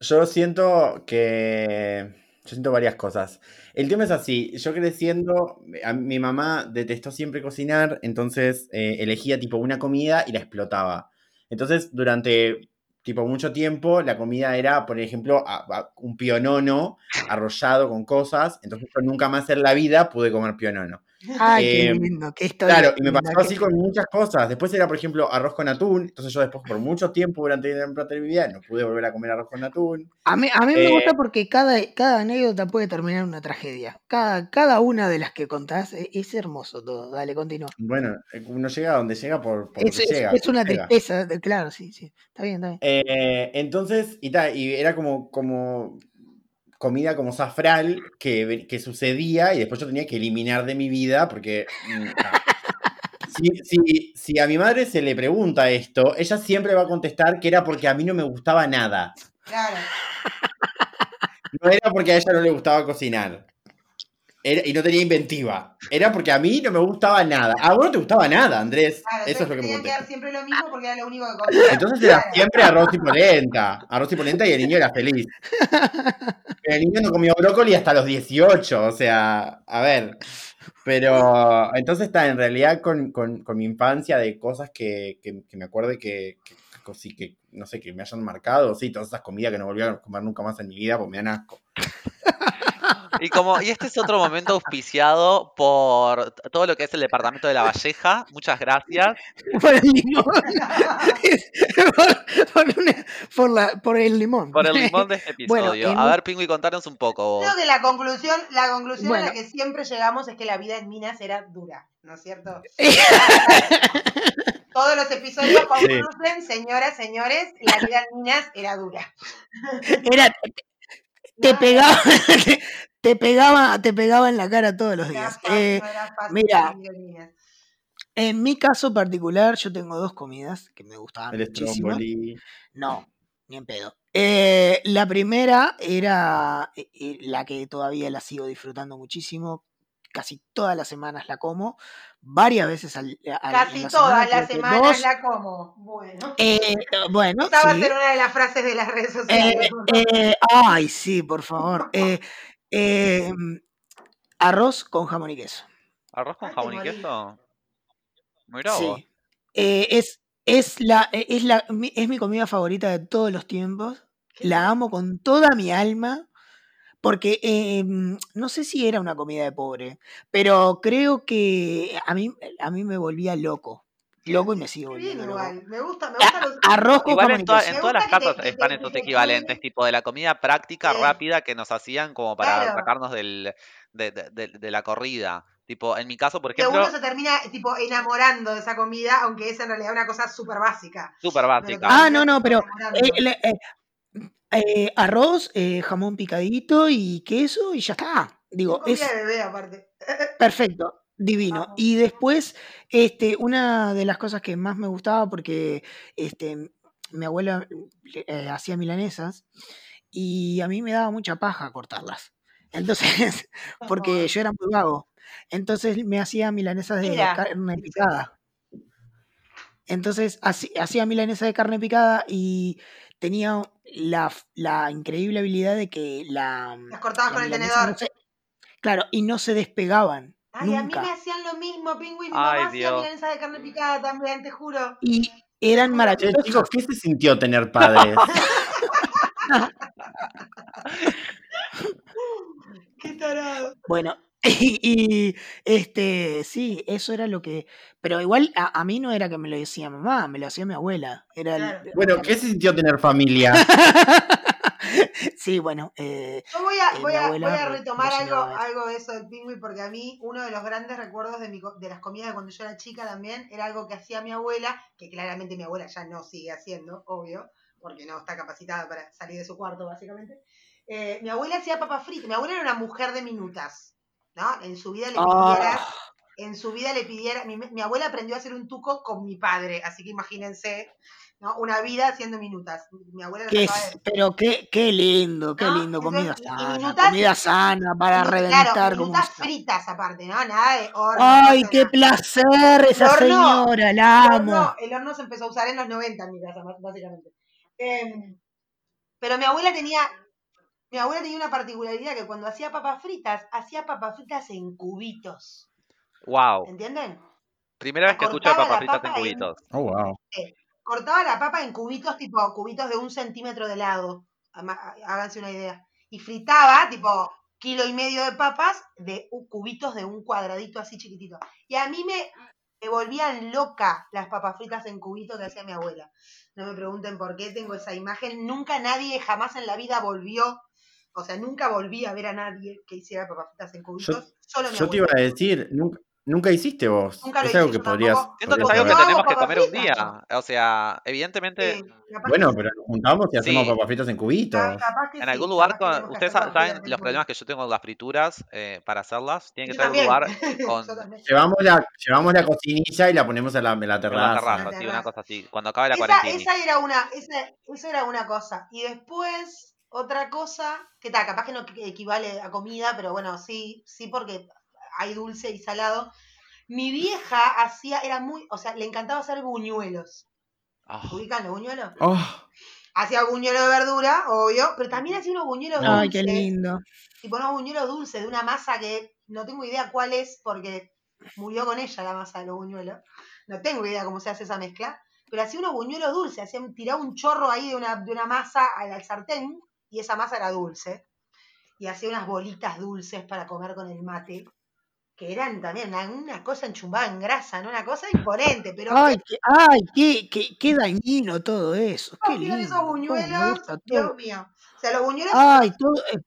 yo siento que. Yo siento varias cosas. El tema es así, yo creciendo, a- mi mamá detestó siempre cocinar, entonces eh, elegía tipo una comida y la explotaba. Entonces, durante tipo mucho tiempo, la comida era, por ejemplo, un pionono arrollado con cosas, entonces yo nunca más en la vida pude comer pionono. Ay, qué Eh, lindo, qué historia. Claro, y me pasó así con muchas cosas. Después era, por ejemplo, arroz con atún. Entonces yo después, por mucho tiempo durante durante mi vida, no pude volver a comer arroz con atún. A mí, a mí me Eh, gusta porque cada, cada anécdota puede terminar en una tragedia. Cada, cada una de las que contás e- es, hermoso todo. Dale, continúa. Bueno, eh, uno llega a donde llega por, por Es, llega. es una llega. tristeza, de- claro, sí, sí. Está bien, está bien. Eh, entonces, y, ta, y era como, como comida como safral que, que sucedía y después yo tenía que eliminar de mi vida porque mm, si, si- si a mi madre se le pregunta esto, ella siempre va a contestar que era porque a mí no me gustaba nada. Claro. No era porque a ella no le gustaba cocinar. Era- y no tenía inventiva. Era porque a mí no me gustaba nada. A vos no te gustaba nada, Andrés. Claro, Eso es lo que me tenían que dar siempre lo mismo porque era lo único que comía. Entonces era siempre arroz y polenta. Arroz y polenta y el niño era feliz. Pero el niño no comió brócoli hasta los 18. O sea, a ver. Pero entonces está en realidad con, con- con mi infancia de cosas que, que- que me acuerde que, que, que, no sé, que me hayan marcado. Sí, todas esas comidas que no volví a comer nunca más en mi vida porque me dan asco. Y como, y este es otro momento auspiciado por todo lo que es el departamento de la Valleja. Muchas gracias. Por el limón. por, por una- por la, por el limón. Por el limón de este Bueno, episodio. en A ver, Pingüi, contanos un poco vos. Creo que la conclusión, la conclusión a la que siempre llegamos es que la vida en Minas era dura, ¿no es cierto? Todos los episodios concluyen, señoras, señores, la vida en Minas era dura. Era, te No, pegaba, te, te pegaba, te pegaba en la cara todos los días. fácil, Eh, no era fácil mira, en mi caso particular, yo tengo dos comidas que me gustaban El muchísimo. stromboli. No, ni en pedo. Eh, la primera era eh, eh, la que todavía la sigo disfrutando muchísimo. Casi todas las semanas la como, varias veces al, a- en Casi la todas las semanas dos. la como. Bueno. Eh, bueno, Esa va a sí. ser una de las frases de las redes sociales. Eh, eh, ay, sí, por favor. Eh, eh, arroz con jamón y queso. ¿Arroz con te jamón y queso? Mirá vos. Sí. Eh, es, es, la, es, la, mi- es mi comida favorita de todos los tiempos. La amo con toda mi alma. Porque eh, no sé si era una comida de pobre, pero creo que a mí, a mí me volvía loco. Loco y me bien volviendo loco. igual. Me gusta, me los. arroz con Igual en, toda- todas las que te- casas que están te- esos que te equivalentes, tipo de la comida práctica, rápida, que nos hacían como para Claro. sacarnos del, de, de- de- de la corrida. Tipo, en mi caso, por Que ejemplo, uno se termina tipo enamorando de esa comida, aunque es en realidad una cosa súper básica. súper básica. Ah, no, no, pero eh, le- eh, eh, arroz, eh, jamón picadito y queso y ya está. Digo, es comida de bebé aparte. perfecto, divino. Y después, este, una de las cosas que más me gustaba, porque este, mi abuela eh, hacía milanesas y a mí me daba mucha paja cortarlas. Entonces, porque yo era muy vago. Entonces me hacía milanesas de Mira, carne picada. Entonces hacía milanesa de carne picada y tenía la, la increíble habilidad de que la, Las cortabas la con el tenedor. no se, claro, y no se despegaban Ay, a mí me hacían lo mismo, Pingüi. Mi Ay, mamá hacía milanesa de carne picada también, te juro. Y eran maravillosas. chicos, ¿qué se sintió tener padres? Qué tarado. Bueno, y, y, este, sí, eso era lo que. Pero igual a, a mí no era que me lo decía mamá, me lo hacía mi abuela. Era el-. Bueno, ¿qué se sintió tener familia? sí, bueno, eh, Yo voy a, Eh, voy a, voy a retomar algo, algo de eso del pingüi, porque a mí uno de los grandes recuerdos de, mi, de las comidas de cuando yo era chica también era algo que hacía mi abuela, que claramente mi abuela ya no sigue haciendo, obvio, porque no está capacitada para salir de su cuarto, básicamente. Eh, mi abuela hacía papas fritas. Mi abuela era una mujer de minutas, ¿no? En su vida le pidieras, ah, en su vida le pidiera, mi, mi abuela aprendió a hacer un tuco con mi padre, así que imagínense, ¿no? Una vida haciendo minutas. Mi abuela qué sacaba s- de pero qué, qué lindo, qué ¿no? lindo, comida Entonces, sana, minutas- comida sana para reventar Claro, como minutas está. fritas aparte, ¿no? Nada de horno. Ay, qué nada. placer esa horno- señora, la El amo. horno, el horno se empezó a usar en los 90 en mi casa, básicamente. Em, pero mi abuela tenía, mi abuela tenía una particularidad que cuando hacía papas fritas, hacía papas fritas en cubitos. Wow. ¿Entienden? Primera vez que escucho papas fritas papa en- cubitos. Oh, wow. Cortaba la papa en cubitos, tipo cubitos de un centímetro de lado. Háganse una idea. Y fritaba, tipo, kilo y medio de papas de cubitos de un cuadradito así chiquitito. Y a mí me, me volvían loca las papas fritas en cubitos que hacía mi abuela. No me pregunten por qué tengo esa imagen. Nunca nadie, jamás en la vida volvió, o sea, nunca volví a ver a nadie que hiciera papas fritas en cubitos. solo mi Yo te iba a decir, nunca, nunca hiciste vos. Nunca lo es algo hice, que yo podrías. que es algo que tenemos que comer un día. O sea, evidentemente, Sí, Bueno, pero nos juntamos y hacemos Sí. papas fritas en cubitos. que en sí, algún lugar, con- ustedes saben en los problemas que yo tengo con las frituras eh, para hacerlas. Tiene que Yo ser un lugar con. Llevamos la, llevamos la cocinilla y la ponemos en la, en la en la terraza. terraza, La sí, una terraza. cosa así. Cuando acabe la Esa, cuarentena. esa era una, esa, esa era una cosa. Y después, otra cosa, que tal, capaz que no equ- equivale a comida, pero bueno, sí, sí, porque hay dulce y salado. Mi vieja hacía, era muy, o sea, le encantaba hacer buñuelos. Ah, ¿Ubican los buñuelos? Oh, Hacía buñuelos de verdura, obvio, pero también hacía unos buñuelos Ay, qué dulces. lindo. Tipo unos buñuelos dulces de una masa que no tengo idea cuál es porque murió con ella la masa de los buñuelos. No tengo idea cómo se hace esa mezcla. Pero hacía unos buñuelos dulces, hacía, tiraba un chorro ahí de una, de una masa al, al sartén y esa masa era dulce. Y hacía unas bolitas dulces para comer con el mate, que eran también una, una cosa enchumbada en grasa, ¿no? Una cosa imponente, pero Ay, qué, ay, qué, qué, qué dañino todo eso. Qué ¿cómo tiran lindo. esos buñuelos? gusta Dios todo. mío. O sea, los buñuelos, Ay, todo, eh,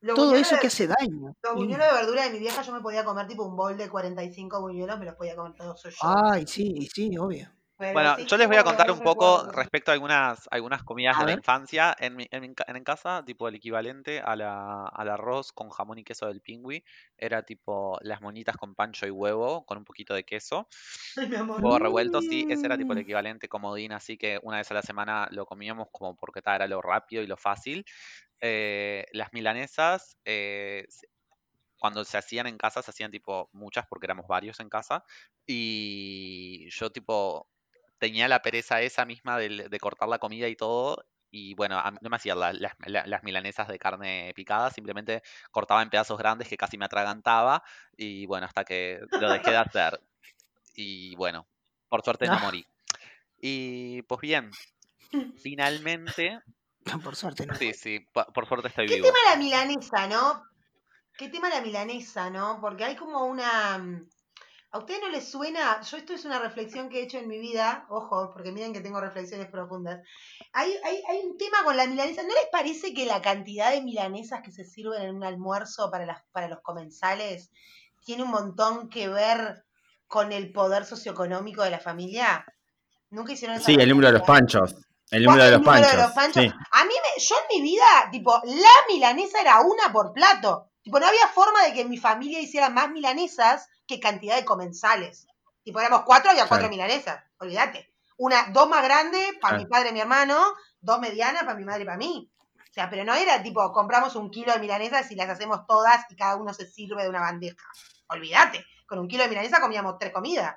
los todo eso de- que hace daño. Los buñuelos de verdura de mi vieja yo me podía comer tipo un bol de 45 buñuelos, me los podía comer todos yo. Ay, sí, sí, obvio. Pero Bueno, sí yo les voy a contar un poco respecto a algunas, algunas comidas A de la infancia. En mi, en en casa, tipo el equivalente a la, al arroz con jamón y queso del pingüi, era tipo las monitas con pancho y huevo, con un poquito de queso. Ay, mi amor. Huevo revuelto, sí, ese era tipo el Mm. equivalente comodín, así que una vez a la semana lo comíamos como porque era lo rápido y lo fácil. Eh, las milanesas, eh, cuando se hacían en casa, se hacían tipo muchas porque éramos varios en casa. Y yo tipo tenía la pereza esa misma de, cortar la comida y todo. Y bueno, a no me hacía la- las, la- las milanesas de carne picada, simplemente cortaba en pedazos grandes que casi me atragantaba. Y bueno, hasta que lo dejé de hacer. Y bueno, por suerte no morí. Y pues bien, finalmente, Por suerte no. sí, sí, por, por suerte estoy ¿Qué vivo. tema la milanesa, no? ¿Qué tema la milanesa, no? Porque hay como una... ¿A ustedes no les suena? Yo esto es una reflexión que he hecho en mi vida, ojo, porque miren que tengo reflexiones profundas. Hay, hay, hay un tema con la milanesa. ¿No les parece que la cantidad de milanesas que se sirven en un almuerzo para, las, para los comensales tiene un montón que ver con el poder socioeconómico de la familia? ¿Nunca hicieron esa sí, el número de los panchos. El número de los número panchos. de los panchos. sí. A mí, me, yo en mi vida, tipo, la milanesa era una por plato. Tipo, no había forma de que mi familia hiciera más milanesas que cantidad de comensales. Tipo, éramos cuatro, había cuatro milanesas. Olvídate. Una, dos más grandes para mi padre y mi hermano, dos medianas para mi madre y para mí. O sea, pero no era tipo, compramos un kilo de milanesas y las hacemos todas y cada uno se sirve de una bandeja. Olvídate. Con un kilo de milanesa comíamos tres comidas.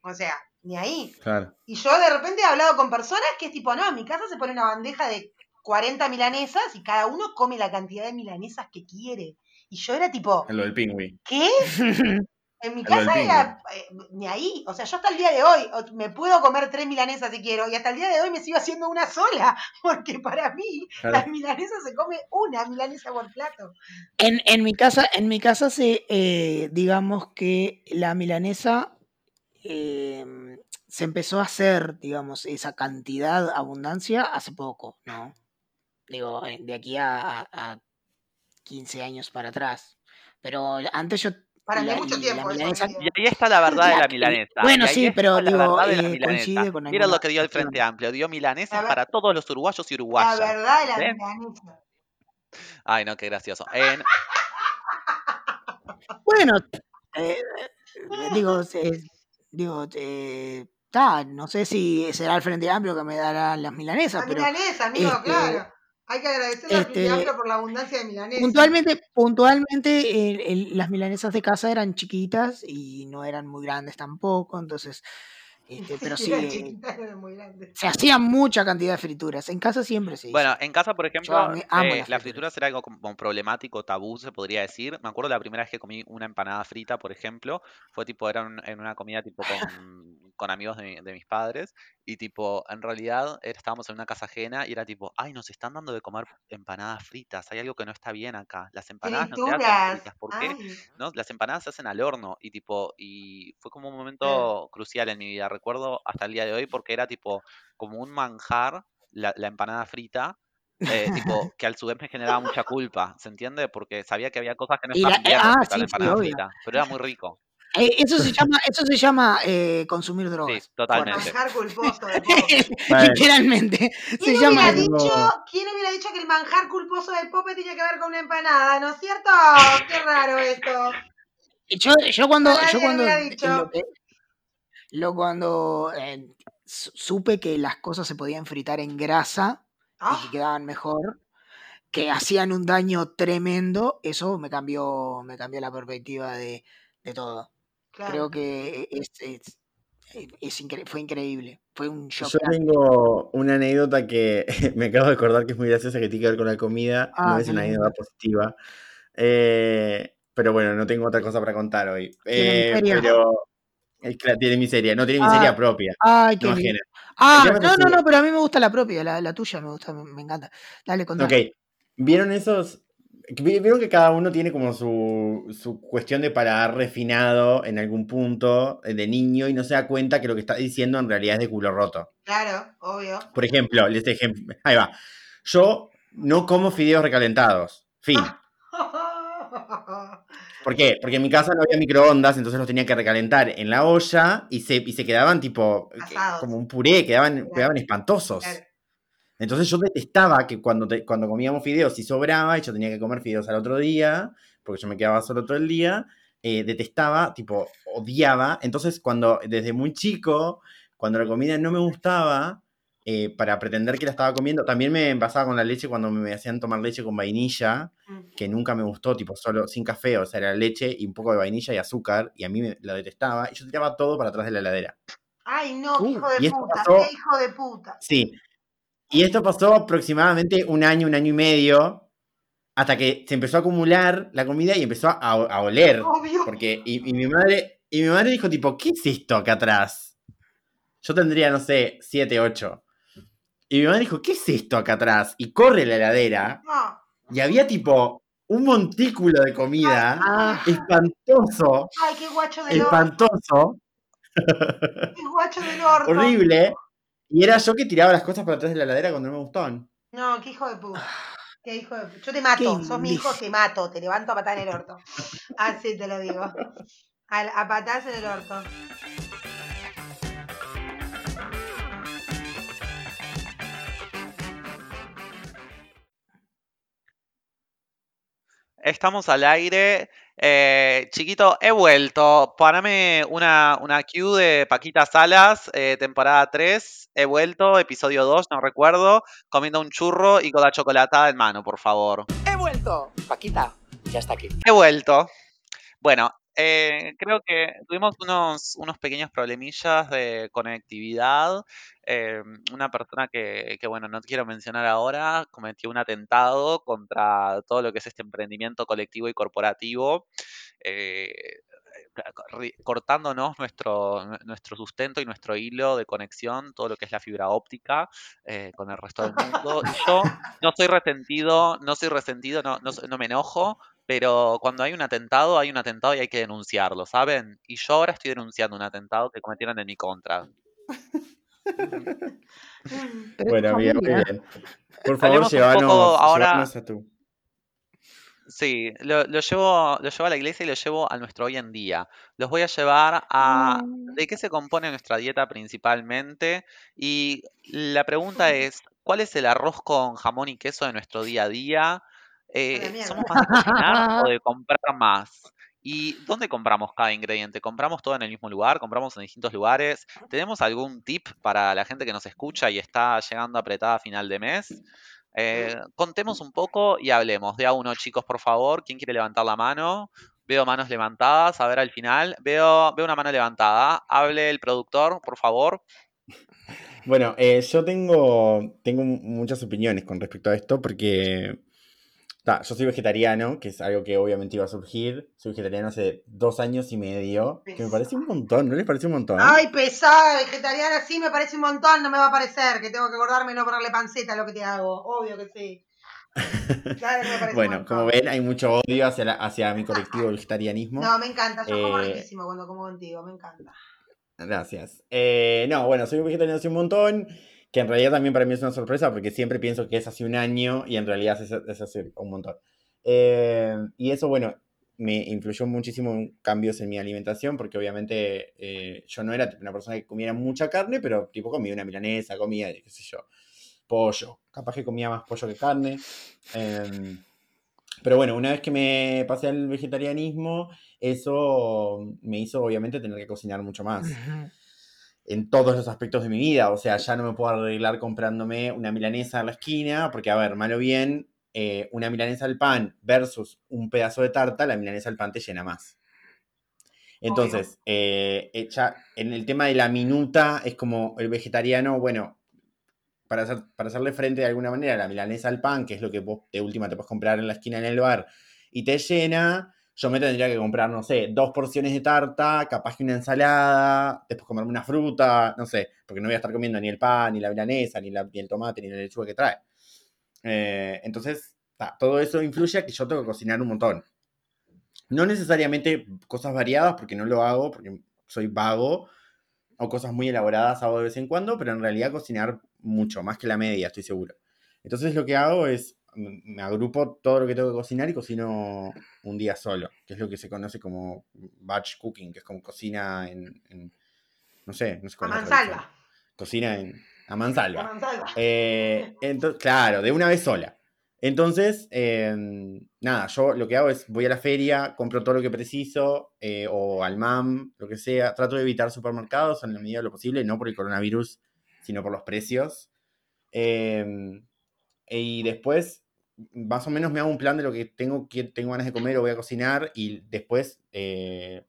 O sea, ni ahí. Claro. Y yo de repente he hablado con personas que es tipo, no, en mi casa se pone una bandeja de 40 milanesas y cada uno come la cantidad de milanesas que quiere. Y yo era tipo, En lo del pingüi. ¿qué? En mi casa era eh, ni ahí. O sea, yo hasta el día de hoy me puedo comer tres milanesas si quiero y hasta el día de hoy me sigo haciendo una sola. Porque para mí Claro. las milanesas se come una milanesa por plato. En, en mi casa, en mi casa se, eh, digamos que la milanesa eh, se empezó a hacer, digamos, esa cantidad, abundancia, hace poco, ¿no? Digo, eh, de aquí a, a- a 15 años para atrás. Pero antes yo... Para mí la- es mucho y tiempo la eso, milanesa- amigo. Y ahí está la verdad de La la milanesa. bueno, sí, pero la digo, verdad de la eh, milanesa. coincide con alguna lo que dio el. Frente Amplio. Dio milanesas La ver- para todos los uruguayos y La uruguayas. verdad de la ¿Ven? milanesa. Ay, no, qué gracioso. En- Bueno, eh, eh, digo, eh, digo, eh, ta, no sé si será el Frente Amplio que me dará las milanesas, La pero milanesa, amigo, este, claro. Hay que agradecerle al Frente este, por la abundancia de milanesa. puntualmente, puntualmente el- el- las milanesas de casa eran chiquitas y no eran muy grandes tampoco, entonces, este, pero sí, eh, chiquita, se hacía mucha cantidad de frituras. En casa siempre se Bueno, hizo. en casa, por ejemplo, amo, amo eh, las la frituras. fritura será algo como problemático, tabú, se podría decir. Me acuerdo la primera vez que comí una empanada frita, por ejemplo, fue tipo, era un- en una comida tipo con, con amigos de, mi- de mis padres, y tipo, en realidad estábamos en una casa ajena y era tipo, ay, nos están dando de comer empanadas fritas, hay algo que no está bien acá. Las empanadas no se hacen fritas, ¿por qué? ¿no? Las empanadas se hacen al horno y tipo, y fue como un momento crucial en mi vida, recuerdo hasta el día de hoy porque era tipo como un manjar la, la empanada frita, eh, tipo, que al su vez me generaba mucha culpa, ¿se entiende? Porque sabía que había cosas que no estaban bien ah, sí, sí, frita, pero era muy rico. Eh, eso se llama, eso se llama eh, consumir Sí, drogas. totalmente. fuertes. Manjar culposo de Pope. Bueno. Literalmente. Se ¿Quién llama hubiera, dicho, ¿Quién hubiera dicho que el manjar culposo de Pope tiene que ver con una empanada? ¿No es cierto? Qué raro esto. Yo, yo cuando, yo cuando, lo que- lo cuando eh, su- supe que las cosas se podían fritar en grasa y Ah, que quedaban mejor, que hacían un daño tremendo, eso me cambió, me cambió la perspectiva de, de todo. Claro. Creo que es, es- es incre- fue increíble. Fue un shock. Yo tengo una anécdota que me acabo de acordar que es muy graciosa, que tiene que ver con la comida. Ah, no es una anécdota positiva. Eh, pero bueno, no tengo otra cosa para contar hoy. ¿Tiene Eh, miseria? pero es que la- tiene miseria, no tiene Ah, miseria propia, Ay, qué no. Ah, no, no, no, pero a mí me gusta la propia, la, la tuya me gusta, me, me encanta. Dale, contá. Ok, ¿vieron esos? Vi- Vieron que cada uno tiene como su, su cuestión de paladar refinado en algún punto eh, de niño y no se da cuenta que lo que está diciendo en realidad es de culo roto. Claro, obvio. Por ejemplo, les ejemplo, ahí va. Yo no como fideos recalentados. Fin. ¿Por qué? Porque en mi casa no había microondas, entonces los tenía que recalentar en la olla y se, y se quedaban tipo Asados. como un puré, quedaban, Claro. quedaban espantosos. Claro. Entonces yo detestaba que cuando, te- cuando comíamos fideos y sobraba y yo tenía que comer fideos al otro día, porque yo me quedaba solo todo el día, eh, detestaba, tipo, odiaba. Entonces cuando, desde muy chico, cuando la comida no me gustaba, eh, para pretender que la estaba comiendo, también me envasaba con la leche cuando me hacían tomar leche con vainilla, Mm. que nunca me gustó, tipo, solo sin café, o sea, era leche y un poco de vainilla y azúcar, y a mí me, lo detestaba, y yo tiraba todo para atrás de la heladera. Ay, no, qué Uh, hijo de puta, pasó- qué hijo de puta. Sí. Y esto pasó aproximadamente un año, un año y medio, hasta que se empezó a acumular la comida y empezó a, a oler. Obvio. Porque, y, y mi madre, y mi madre dijo, tipo, ¿qué es esto acá atrás? Yo tendría, no sé, 7, 8. Y mi madre dijo, ¿qué es esto acá atrás? Y corre la heladera No. y había tipo un montículo de comida Ah, espantoso, Ay, qué guacho del espantoso, Qué guacho del orto. horrible. Y era yo que tiraba las cosas para atrás de la heladera cuando no me gustaban. No, qué hijo de puta. Qué hijo de puta. Yo te mato. Qué Sos mi hijo, te mato. Te levanto a patar en el orto. Así te lo digo. A, a patadas en el orto. Estamos al aire. Eh, chiquito, he vuelto. Párame una, una cue de Paquita Salas, eh, temporada 3. He vuelto, episodio 2, no recuerdo. Comiendo un churro y con la chocolatada en mano, por favor. ¡He vuelto! Paquita, ya está aquí. He vuelto. Bueno, eh, creo que tuvimos unos, unos pequeños problemillas de conectividad. Eh, una persona que, que, bueno, no quiero mencionar ahora, cometió un atentado contra todo lo que es este emprendimiento colectivo y corporativo. eh, cortándonos nuestro, nue- nuestro sustento y nuestro hilo de conexión, todo lo que es la fibra óptica eh, con el resto del mundo. Y yo no soy resentido, no soy resentido, no, no, no me enojo, pero cuando hay un atentado, hay un atentado y hay que denunciarlo, ¿saben? Y yo ahora estoy denunciando un atentado que cometieron en mi contra. Bueno, muy familia. bien. Por favor, llévanos, poco ahora- a tu. Sí, lo, lo llevo, lo llevo a la iglesia y lo llevo a nuestro hoy en día. Los voy a llevar a de qué se compone nuestra dieta principalmente. Y la pregunta es, ¿cuál es el arroz con jamón y queso de nuestro día a día? Eh. ¿somos más de cocinar o de comprar más? ¿Y dónde compramos cada ingrediente? ¿Compramos todo en el mismo lugar? ¿Compramos en distintos lugares? ¿Tenemos algún tip para la gente que nos escucha y está llegando apretada a final de mes? Eh, contemos un poco y hablemos. De a uno, chicos, por favor. ¿Quién quiere levantar la mano? Veo manos levantadas. A ver al final. Veo, veo una mano levantada. Hable el productor, por favor. Bueno, eh, yo tengo, tengo muchas opiniones con respecto a esto porque Ta, yo soy vegetariano, que es algo que obviamente iba a surgir. Soy vegetariano hace dos años y medio, que me parece un montón, ¿no les parece un montón? Ay, pesada, vegetariana, sí, me parece un montón, no me va a parecer, que tengo que acordarme y no ponerle panceta a lo que te hago, obvio que sí. Claro que me parece un bueno, como ven, hay mucho odio hacia, la- hacia mi colectivo vegetarianismo. No, me encanta, yo como Eh, riquísimo cuando como contigo, me encanta. Gracias. Eh, no, bueno, soy vegetariano hace un montón, que en realidad también para mí es una sorpresa porque siempre pienso que es hace un año y en realidad es, es hace un montón. Eh, y eso, bueno, me influyó muchísimo en cambios en mi alimentación porque obviamente eh, yo no era una persona que comiera mucha carne, pero tipo comía una milanesa, comía, qué sé yo, pollo. Capaz que comía más pollo que carne. Eh, pero bueno, una vez que me pasé al vegetarianismo, eso me hizo obviamente tener que cocinar mucho más. En todos los aspectos de mi vida. O sea, ya no me puedo arreglar comprándome una milanesa en la esquina, porque, a ver, mal o bien, eh, una milanesa al pan versus un pedazo de tarta, la milanesa al pan te llena más. Entonces, eh, eh, ya en el tema de la minuta, es como el vegetariano, bueno, para, hacer, para hacerle frente de alguna manera a la milanesa al pan, que es lo que vos de última te puedes comprar en la esquina en el bar, y te llena, yo me tendría que comprar, no sé, dos porciones de tarta, capaz que una ensalada, después comerme una fruta, no sé, porque no voy a estar comiendo ni el pan, ni la milanesa, ni, la- ni el tomate, ni la lechuga que trae. Eh, entonces, ta, todo eso influye a que yo tengo que cocinar un montón. No necesariamente cosas variadas, porque no lo hago, porque soy vago, o cosas muy elaboradas hago de vez en cuando, pero en realidad cocinar mucho, más que la media, estoy seguro. Entonces lo que hago es, me agrupo todo lo que tengo que cocinar y cocino un día solo, que es lo que se conoce como batch cooking, que es como cocina en, en- no sé, no sé A la traducción. mansalva. Cocina en, a A mansalva. mansalva. Eh, ento- claro, de una vez sola. Entonces, eh, nada, yo lo que hago es voy a la feria, compro todo lo que preciso, eh, o al MAM, lo que sea. Trato de evitar supermercados en la medida de lo posible, no por el coronavirus, sino por los precios. Eh, y después, más o menos me hago un plan de lo que tengo, que tengo ganas de comer o voy a cocinar, y después eh,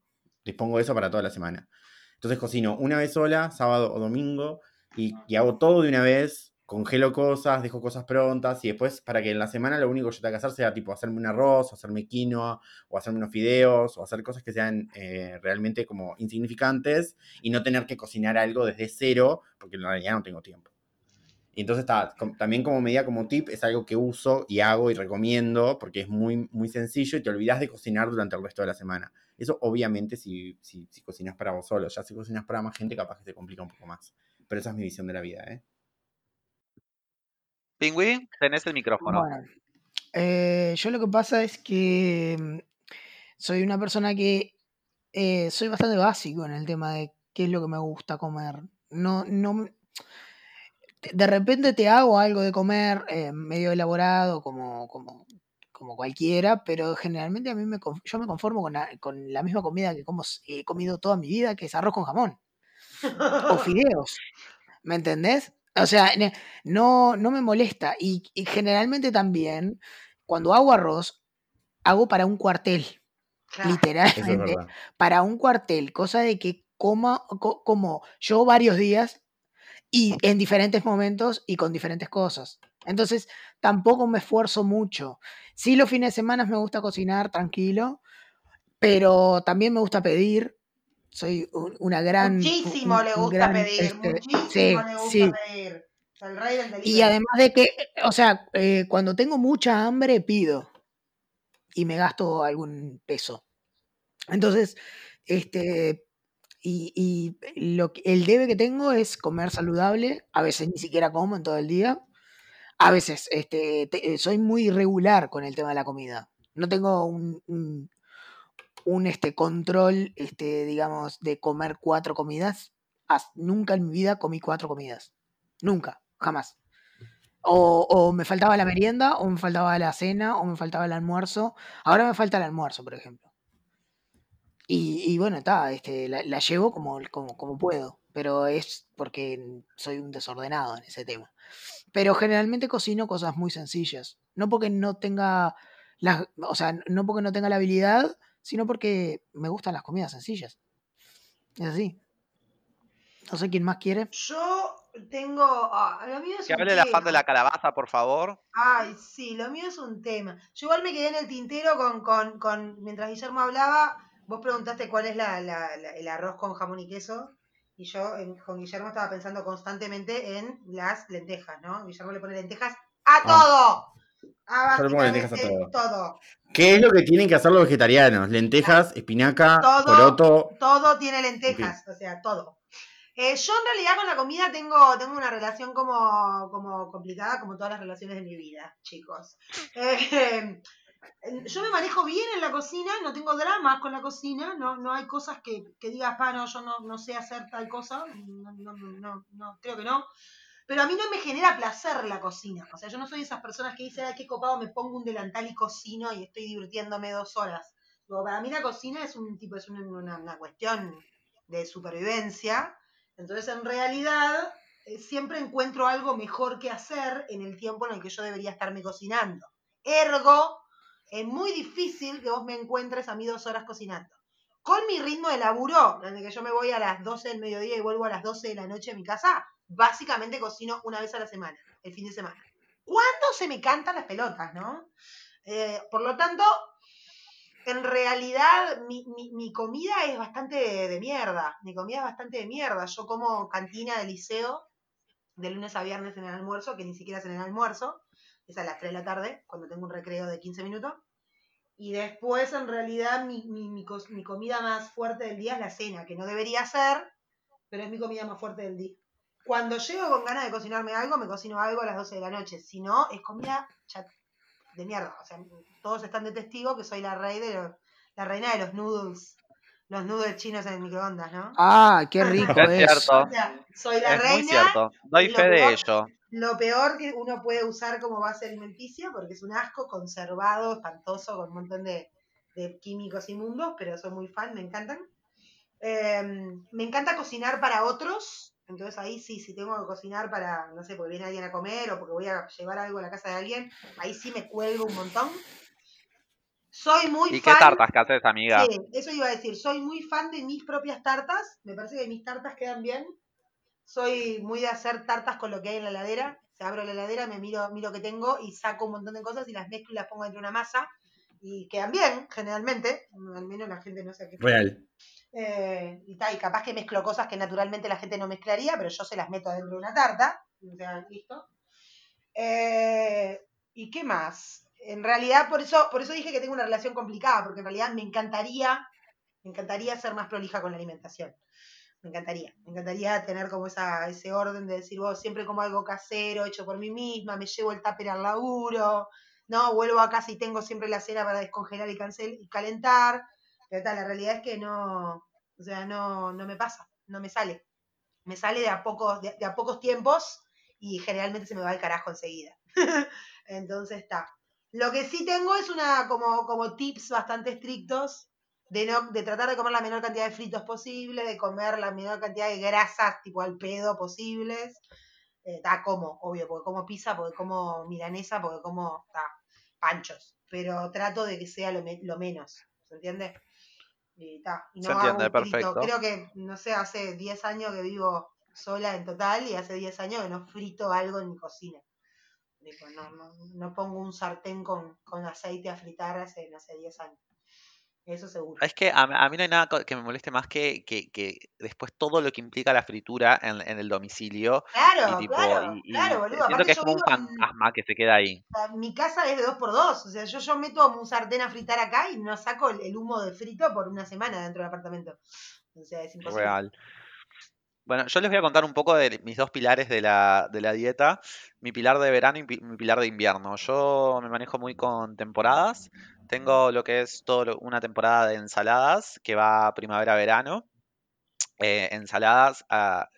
dispongo eso para toda la semana. Entonces cocino una vez sola, sábado o domingo, y, y hago todo de una vez, congelo cosas, dejo cosas prontas, y después para que en la semana lo único que yo tenga que hacer sea tipo hacerme un arroz, o hacerme quinoa, o hacerme unos fideos, o hacer cosas que sean eh, realmente como insignificantes, y no tener que cocinar algo desde cero, porque en realidad no tengo tiempo. Y entonces está, com- también como medida, como tip, es algo que uso y hago y recomiendo, porque es muy, muy sencillo y te olvidas de cocinar durante el resto de la semana. Eso obviamente si, si, si cocinas para vos solo, ya si cocinas para más gente capaz que te complica un poco más. Pero esa es mi visión de la vida, ¿eh? Pingüín, tenés el micrófono. Bueno, eh, yo lo que pasa es que mm, soy una persona que eh, soy bastante básico en el tema de qué es lo que me gusta comer. No, no, de repente te hago algo de comer eh, medio elaborado como, como, como cualquiera, pero generalmente a mí me, yo me conformo con la, con la misma comida que como, he comido toda mi vida, que es arroz con jamón o fideos. ¿Me entendés? O sea, no, no me molesta. Y, y generalmente también, cuando hago arroz, hago para un cuartel, Claro. Es literalmente, para un cuartel, cosa de que coma, co- como yo varios días y en diferentes momentos y con diferentes cosas. Entonces, tampoco me esfuerzo mucho. Sí, los fines de semana me gusta cocinar tranquilo, pero también me gusta pedir. Soy un- una gran... Muchísimo un- le gusta gran, pedir, este, muchísimo sí, le gusta sí. pedir. El rey del Y además de que, o sea, eh, cuando tengo mucha hambre, pido y me gasto algún peso. Entonces, este, y, y lo que- el debe que tengo es comer saludable. A veces ni siquiera como en todo el día. A veces este, te- soy muy irregular con el tema de la comida. No tengo un, un- este, control, este, digamos, de comer cuatro comidas. As- nunca en mi vida comí cuatro comidas. Nunca, jamás. O, o me faltaba la merienda, o me faltaba la cena, o me faltaba el almuerzo. Ahora me falta el almuerzo, por ejemplo. Y, y bueno, está, este, la, la llevo como, como, como puedo, pero es porque soy un desordenado en ese tema. Pero generalmente cocino cosas muy sencillas. No porque no tenga las, o sea, no porque no tenga la habilidad, sino porque me gustan las comidas sencillas. Es así. No sé quién más quiere. Yo Tengo. ah, lo mío es Que un hable el afán de tema. la calabaza, por favor. Ay, sí, lo mío es un tema. Yo igual me quedé en el tintero con, con, con mientras Guillermo hablaba, vos preguntaste cuál es la, la- la- el arroz con jamón y queso, y yo en- con Guillermo estaba pensando constantemente en las lentejas, ¿no? Guillermo le pone lentejas a todo. A Yo le pongo lentejas a básicamente todo. ¿Qué es lo que tienen que hacer los vegetarianos? Lentejas, espinaca, Todo. poroto. Todo tiene lentejas, o sea, todo. Eh, yo en realidad con la comida tengo, tengo una relación como, como complicada, como todas las relaciones de mi vida, chicos. Eh, yo me manejo bien en la cocina, no tengo dramas con la cocina, no, no hay cosas que, que digas, pa, no, yo no, no sé hacer tal cosa, no, no, no, no, creo que no. Pero a mí no me genera placer la cocina. O sea, yo no soy de esas personas que dicen, ay, qué copado, me pongo un delantal y cocino y estoy divirtiéndome dos horas. Para mí la cocina es un tipo, es una, una- una cuestión de supervivencia. Entonces, en realidad, eh, siempre encuentro algo mejor que hacer en el tiempo en el que yo debería estarme cocinando. Ergo, es muy difícil que vos me encuentres a mí dos horas cocinando. Con mi ritmo de laburo, desde que yo me voy a las 12 del mediodía y vuelvo a las 12 de la noche a mi casa, básicamente cocino una vez a la semana, el fin de semana. ¿Cuándo se me cantan las pelotas, no? Eh, por lo tanto, en realidad mi, mi- mi comida es bastante de, de mierda. Mi comida es bastante de mierda. Yo como cantina de liceo de lunes a viernes en el almuerzo, que ni siquiera es en el almuerzo, es a las 3 de la tarde, cuando tengo un recreo de 15 minutos. Y después, en realidad, mi, mi, mi mi comida más fuerte del día es la cena, que no debería ser, pero es mi comida más fuerte del día. Cuando llego con ganas de cocinarme algo, me cocino algo a las 12 de la noche. Si no, es comida de mierda. O sea, todos están de testigo que soy la, rey de los- la reina de los noodles. Los noodles chinos en el microondas, ¿no? Ah, qué rico Es es. cierto. O sea, soy la Es muy reina. cierto. Doy fe de peor- ello. Lo peor que uno puede usar como base alimenticia, porque es un asco conservado, espantoso, con un montón de, de químicos inmundos, pero soy muy fan, me encantan. Eh, me encanta cocinar para otros, entonces ahí sí, si tengo que cocinar para, no sé, porque viene alguien a comer o porque voy a llevar algo a la casa de alguien, ahí sí me cuelgo un montón. Soy muy ¿Y qué fan. tartas que haces, amiga? Sí, eso iba a decir. Soy muy fan de mis propias tartas. Me parece que mis tartas quedan bien. Soy muy de hacer tartas con lo que hay en la heladera. Se abro la heladera, me miro, miro qué tengo y saco un montón de cosas y las mezclo y las pongo dentro de una masa. Y quedan bien, generalmente. Al menos la gente no sé qué. Real. Eh, y, ta, y capaz que mezclo cosas que naturalmente la gente no mezclaría, pero yo se las meto dentro de una tarta. O sea, listo. Eh, ¿Y qué más? En realidad, por eso, por eso dije que tengo una relación complicada, porque en realidad me encantaría, me encantaría ser más prolija con la alimentación. Me encantaría, me encantaría tener como esa, ese orden de decir, vos siempre como algo casero, hecho por mí misma, me llevo el tupper al laburo, no, vuelvo a casa y tengo siempre la cena para descongelar y, cancel, y calentar, pero tal, la realidad es que no, o sea, no, no me pasa, no me sale. Me sale de a pocos, de a pocos tiempos y generalmente se me va el carajo enseguida. Entonces está. Lo que sí tengo es una como, como tips bastante estrictos de, no, de tratar de comer la menor cantidad de fritos posible, de comer la menor cantidad de grasas tipo al pedo posibles. Eh, ta, como, obvio, porque como pizza, porque como milanesa, porque como ta, panchos. Pero trato de que sea lo, me- lo menos, ¿se entiende? Y, ta, y no Se entiende, un frito. perfecto. Creo que, no sé, hace 10 años que vivo sola en total y hace 10 años que no frito algo en mi cocina. No, no, no pongo un sartén con, con aceite a fritar hace, no sé, 10 años. Eso seguro. Es que a, a mí no hay nada que me moleste más que, que, que después todo lo que implica la fritura en, en el domicilio. Y Claro, tipo, claro, y, y claro, boludo. siento que es como un en- fantasma que se queda ahí. mi casa es de dos por dos. O sea, yo, yo meto un sartén a fritar acá y no saco el, el humo de frito por una semana dentro del apartamento. O sea, es imposible. Real. Bueno, yo les voy a contar un poco de mis dos pilares de la, de la dieta, mi pilar de verano y mi pilar de invierno. Yo me manejo muy con temporadas. Tengo lo que es todo lo- una temporada de ensaladas que va primavera-verano. Eh, ensaladas ah,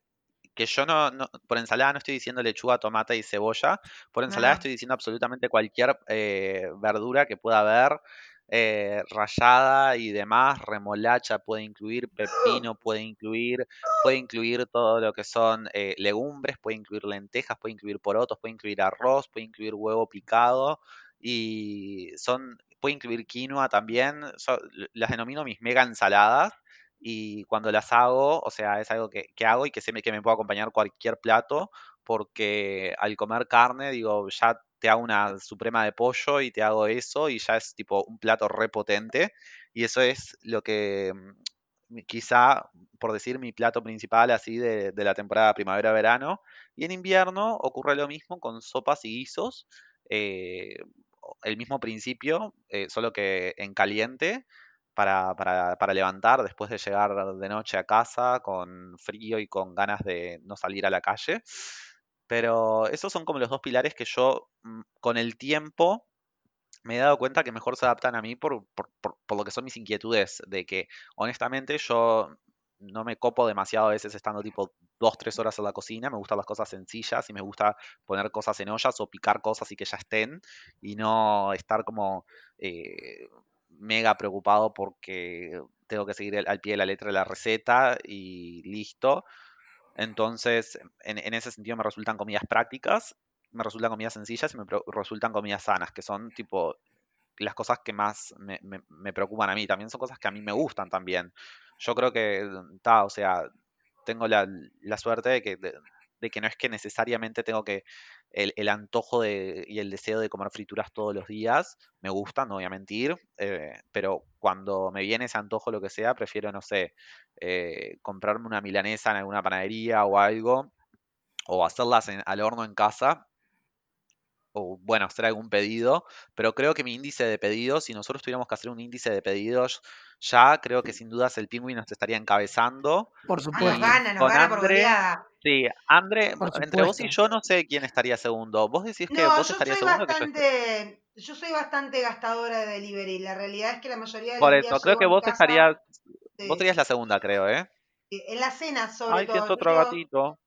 que yo no, no- por ensalada no estoy diciendo lechuga, tomate y cebolla. Por ensalada Ah. estoy diciendo absolutamente cualquier eh, verdura que pueda haber, eh, rallada y demás. Remolacha puede incluir, pepino puede incluir, puede incluir todo lo que son eh, legumbres, puede incluir lentejas, puede incluir porotos, puede incluir arroz, puede incluir huevo picado y son, puede incluir quinoa también. las denomino mis mega ensaladas. y cuando las hago, o sea, es algo que, que hago y que sé que me puedo acompañar cualquier plato, porque al comer carne, digo, ya te hago una suprema de pollo y te hago eso y ya es tipo un plato repotente y eso es lo que mm, quizá, por decir, mi plato principal así de, la temporada primavera-verano. Y en invierno ocurre lo mismo con sopas y guisos, eh, el mismo principio, eh, solo que en caliente. Para, para, para levantar después de llegar de noche a casa con frío y con ganas de no salir a la calle. Pero esos son como los dos pilares que yo mm, con el tiempo me he dado cuenta que mejor se adaptan a mí por, por, lo que son mis inquietudes, de que honestamente yo no me copo demasiado a veces estando tipo dos, tres horas en la cocina, me gustan las cosas sencillas y me gusta poner cosas en ollas o picar cosas y que ya estén y no estar como eh, mega preocupado porque tengo que seguir al pie de la letra de la receta y listo. Entonces, en, en ese sentido me resultan comidas prácticas, me resultan comidas sencillas y me resultan comidas sanas, que son tipo las cosas que más me, me- me preocupan a mí. También son cosas que a mí me gustan también. Yo creo que, o sea, tengo la, la suerte de que, de, de que no es que necesariamente tengo que el, el antojo de, y el deseo de comer frituras todos los días. Me gustan, no voy a mentir, eh, pero cuando me viene ese antojo, lo que sea, prefiero, no sé, eh, comprarme una milanesa en alguna panadería o algo, o hacerlas en- al horno en casa, o bueno, hacer algún pedido, pero creo que mi índice de pedidos, si nosotros tuviéramos que hacer un índice de pedidos, ya creo que sin dudas el pingüino nos estaría encabezando. Por Ah, nos supuesto. gana, nos con gana por Andre, goleada. Sí, Andre, Por entre vos y yo no sé quién estaría segundo. ¿Vos decís que No, vos estarías segundo o que yo bastante, yo soy bastante gastadora de delivery. La realidad es que la mayoría de Por eso, creo que vos casa, estarías, vos serías la segunda, creo, ¿eh? en la cena sobre Ay, todo. otro llego, gatito.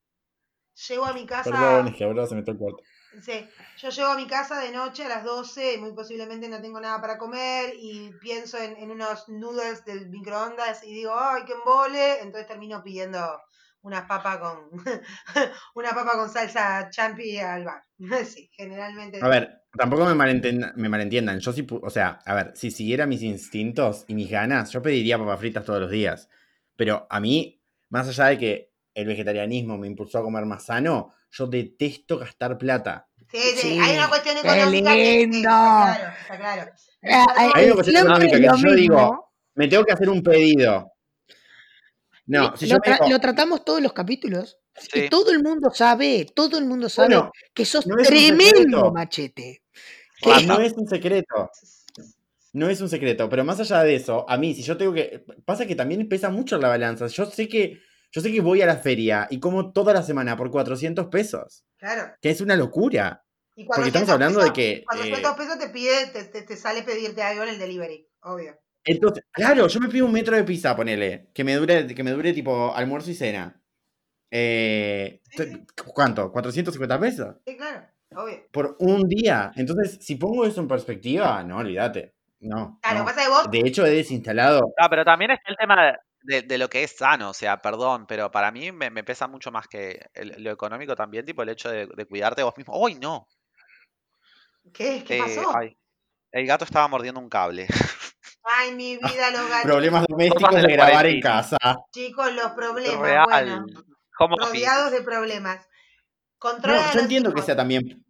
llego a mi casa Perdón, es que ahora se metió el cuarto. Sí, yo llego a mi casa de noche a las 12 y muy posiblemente no tengo nada para comer y pienso en, en unos noodles del microondas y digo, ay, qué embole, entonces termino pidiendo una papa con una papa con salsa champi al bar. Sí, generalmente. A ver, tampoco me malentiendan, me malentiendan. Yo sí, pu- o sea, a ver, si siguiera mis instintos y mis ganas, yo pediría papas fritas todos los días. Pero a mí, más allá de que el vegetarianismo me impulsó a comer más sano, yo detesto gastar plata. Sí, sí, Sí, hay una cuestión qué económica que sí, lindo. está claro, está claro. Ah, ah, Hay eh, una cuestión económica que yo digo, me tengo que hacer un pedido. No, si yo lo, tra- digo, lo tratamos todos los capítulos. Y Sí. todo el mundo sabe, todo el mundo sabe bueno, que sos no es un tremendo secreto. machete. Ah, no es un secreto. No es un secreto, pero más allá de eso, a mí, si yo tengo que. Pasa que también pesa mucho la balanza. Yo sé que. Yo sé que voy a la feria y como toda la semana por 400 pesos. Claro. Que es una locura. Y Porque estamos 400 hablando de pesos, que. 400 eh, pesos te pide, te, te- te sale pedirte algo en el delivery, obvio. entonces, claro, yo me pido un metro de pizza, ponele. Que me dure, que me dure tipo almuerzo y cena. Eh. ¿Cuánto? ¿450 pesos? Sí, claro, obvio. Por un día. Entonces, si pongo eso en perspectiva, no, olvídate. No. Claro, no. pasa que vos De hecho, he desinstalado. Ah, pero también está el tema de, de- de lo que es sano, o sea, perdón, pero para mí me, me pesa mucho más que el- lo económico también, tipo el hecho de, de cuidarte vos mismo. ¡Uy, no! ¿Qué? ¿Qué Eh, pasó? ay, el gato estaba mordiendo un cable. Ay, mi vida, los gatitos. Problemas domésticos de grabar en casa. Chicos, los problemas, Real. bueno. Rodeados de problemas. No, Controla a yo entiendo que sea también.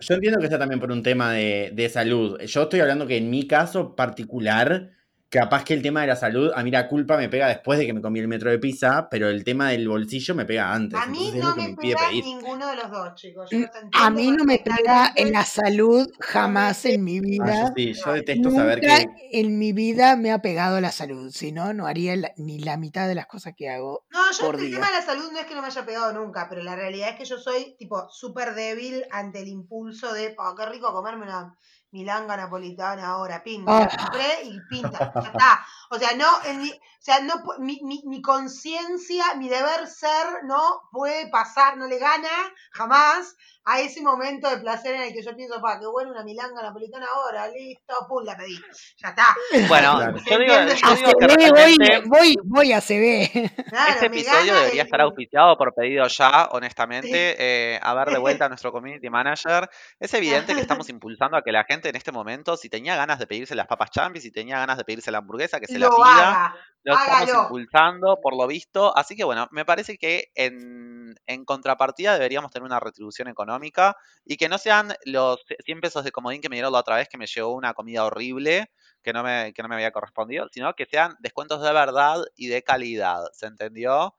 Yo entiendo que sea también por un tema de, de salud. Yo estoy hablando que en mi caso particular, capaz que el tema de la salud, a mí la culpa me pega después de que me comí el metro de pizza, pero el tema del bolsillo me pega antes. A mí entonces es no lo que me pega pedir. ninguno de los dos, chicos. Yo Mm, A mí no me pega en la salud jamás en mi Ah, yo vida. sí, yo detesto saber Nunca que. en mi vida me ha pegado la salud. Si no, no haría la- ni la mitad de las cosas que hago. No, yo por el día. tema de la salud no es que no me haya pegado nunca, pero la realidad es que yo soy tipo súper débil ante el impulso de, oh, qué rico comerme una milanga napolitana ahora, pin, me la Ah. compré y pinta, ya está. O sea, no, mi, o sea, no, mi, mi, mi conciencia, mi deber ser, no puede pasar, no le gana jamás a ese momento de placer en el que yo pienso, pa, qué bueno una milanga napolitana ahora, listo, pum, la pedí. Ya está. Bueno, Claro. yo digo, yo digo que voy, voy, voy a CB. Claro, este episodio debería el- estar auspiciado por pedido ya, honestamente. eh, a ver de vuelta a nuestro community manager. Es evidente que estamos impulsando a que la gente en este momento, si tenía ganas de pedirse las papas champi, si tenía ganas de pedirse la hamburguesa, que se la lo pida. haga. Lo estamos hágalo. impulsando, por lo visto. Así que bueno, me parece que en, en contrapartida deberíamos tener una retribución económica y que no sean los 100 pesos de comodín que me dieron la otra vez que me llegó una comida horrible que no me, que no me había correspondido, sino que sean descuentos de verdad y de calidad. ¿Se entendió?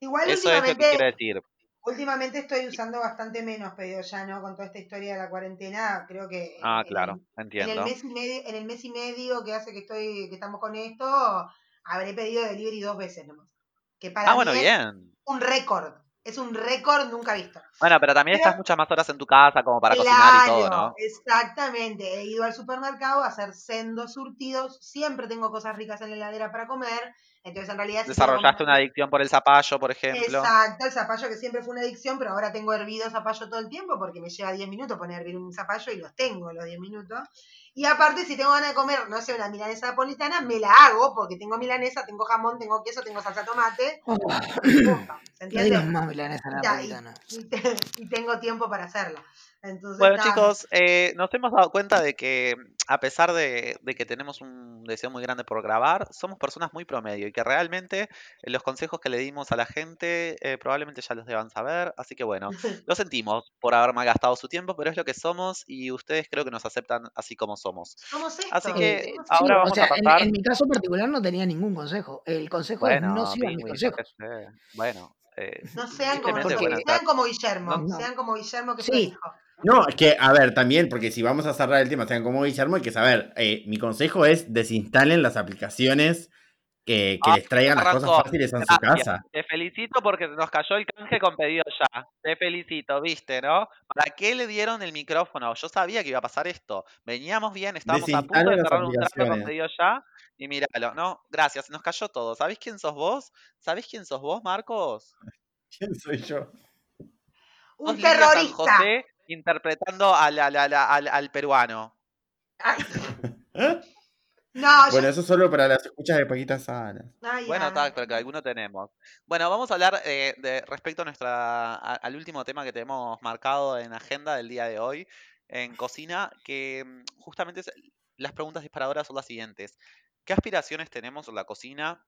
Igual Eso es lo que quiero decir. últimamente estoy usando bastante menos pedidos ya, ¿no? Con toda esta historia de la cuarentena, creo que Ah, en claro, el- en el entiendo. mes y medio, en el mes y medio que hace que estoy, que estamos con esto, habré pedido delivery dos veces nomás. Que para Ah, mí bueno, es bien. un récord. Es un récord nunca visto. Bueno, pero también Pero- estás muchas más horas en tu casa como para cocinar y todo, ¿no? exactamente. He ido al supermercado a hacer sendos surtidos. Siempre tengo cosas ricas en la heladera para comer. Entonces, en realidad. Desarrollaste una adicción por el zapallo, por ejemplo. Exacto, el zapallo que siempre fue una adicción, pero ahora tengo hervido zapallo todo el tiempo porque me lleva 10 minutos poner a hervir un zapallo y los tengo los 10 minutos. Y aparte, si tengo ganas de comer, no sé, una milanesa napolitana, me la hago porque tengo milanesa, tengo jamón, tengo queso, tengo salsa tomate. y punto, ¿Se No entiende? más milanesa Ya, y, napolitana. y y tengo tiempo para hacerla. Entonces, Bueno, chicos, eh, nos hemos dado cuenta de que a pesar de, de que tenemos un deseo muy grande por grabar, somos personas muy promedio y que realmente eh, los consejos que le dimos a la gente eh, probablemente ya los deban saber. Así que bueno, lo sentimos por haber malgastado su tiempo, pero es lo que somos y ustedes creo que nos aceptan así como somos. somos esto. Así que ahora o vamos a en, pasar- en mi caso particular no tenía ningún consejo. El consejo es no sigan mis consejos. Bueno, eh, No sean como, sean como Guillermo, No. sean como Guillermo que Sí. fue hijo. No, es que, a ver, también, porque si vamos a cerrar el tema, sean como Guillermo, hay que saber, eh, mi consejo es desinstalen las aplicaciones que, que Ah, les traigan las razón, cosas fáciles en su casa. Te felicito porque nos cayó el canje con pedido ya. Te felicito, viste, ¿no? ¿Para qué le dieron el micrófono? Yo sabía que iba a pasar esto. Veníamos bien, estábamos a punto Desinstalen de cerrar un trato con pedido ya. Y míralo, ¿no? Gracias, nos cayó todo. ¿Sabés quién sos vos? ¿Sabés quién sos vos, Marcos? ¿Quién soy yo? Un San terrorista. José interpretando al, al- al- al- al peruano. Ay, ¿Eh? no, yo- Bueno, eso solo para las escuchas de Paquita Salas. Ay, Bueno, ay. tal, pero que alguno tenemos. Bueno, vamos a hablar eh, de respecto a nuestra, a- al último tema que tenemos marcado en agenda del día de hoy en cocina, que mm, justamente es- las preguntas disparadoras son las siguientes. ¿Qué aspiraciones tenemos en la cocina?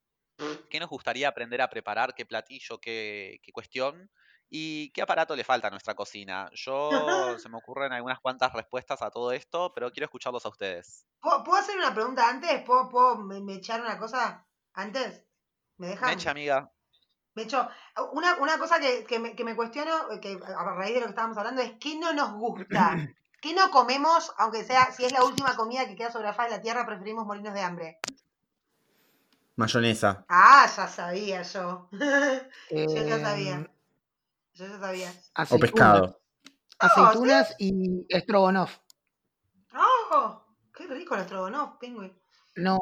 ¿Qué nos gustaría aprender a preparar? ¿Qué platillo? ¿Qué, qué cuestión? ¿Y qué aparato le falta a nuestra cocina? Yo se me ocurren algunas cuantas respuestas a todo esto, pero quiero escucharlos a ustedes. ¿Puedo, hacer una pregunta antes? ¿Puedo, puedo me, me echar una cosa antes? ¿Me dejan? Mecha, amiga. De hecho, una, una cosa que, que me, que me cuestiono, que a raíz de lo que estábamos hablando, es qué no nos gusta. ¿Qué no comemos, aunque sea, si es la última comida que queda sobre la faz de la tierra, preferimos morirnos de hambre? Mayonesa. Ah, ya sabía yo. yo ya Em, sabía. Yo ya sabía. O aceitunas- pescado. Aceitunas y estrogonoff. ¡Oh! ¡Qué rico el estrogonoff, pingüi! No,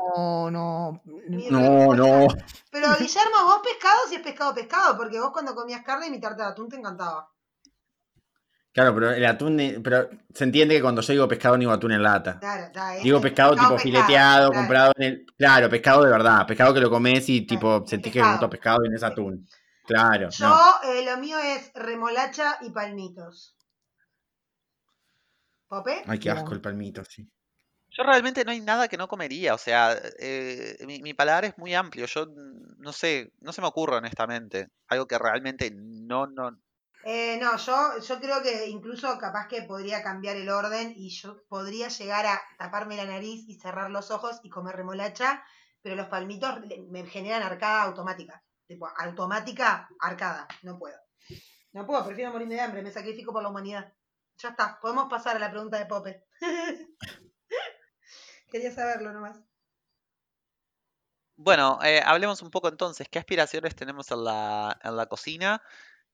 no. No, no. Pero Guillermo, vos pescado si es pescado, pescado, porque vos cuando comías carne mi tarta de atún te encantaba. Claro, pero el atún, pero se entiende que cuando yo digo pescado no digo atún en lata. Claro, está, es- Digo es pescado, tipo pescado, fileteado, claro. comprado en el... Claro, pescado de verdad. Pescado que lo comes y tipo Claro, sentís que pescado. es gusto a pescado y no es atún. Claro, Yo, no. eh, lo mío es remolacha y palmitos. ¿Pope? Ay, qué asco el palmito, sí. Yo realmente no hay nada que no comería, o sea, eh, mi, mi paladar es muy amplio, yo no sé, no se me ocurre honestamente, algo que realmente no, no, Eh, no, yo, yo creo que incluso capaz que podría cambiar el orden y yo podría llegar a taparme la nariz y cerrar los ojos y comer remolacha, pero los palmitos me generan arcada automática. Tipo, automática, arcada. No puedo. No puedo, prefiero morirme de hambre, me sacrifico por la humanidad. Ya está, podemos pasar a la pregunta de Pope. Quería saberlo nomás. Bueno, eh, hablemos un poco entonces, ¿qué aspiraciones tenemos en la, en la cocina?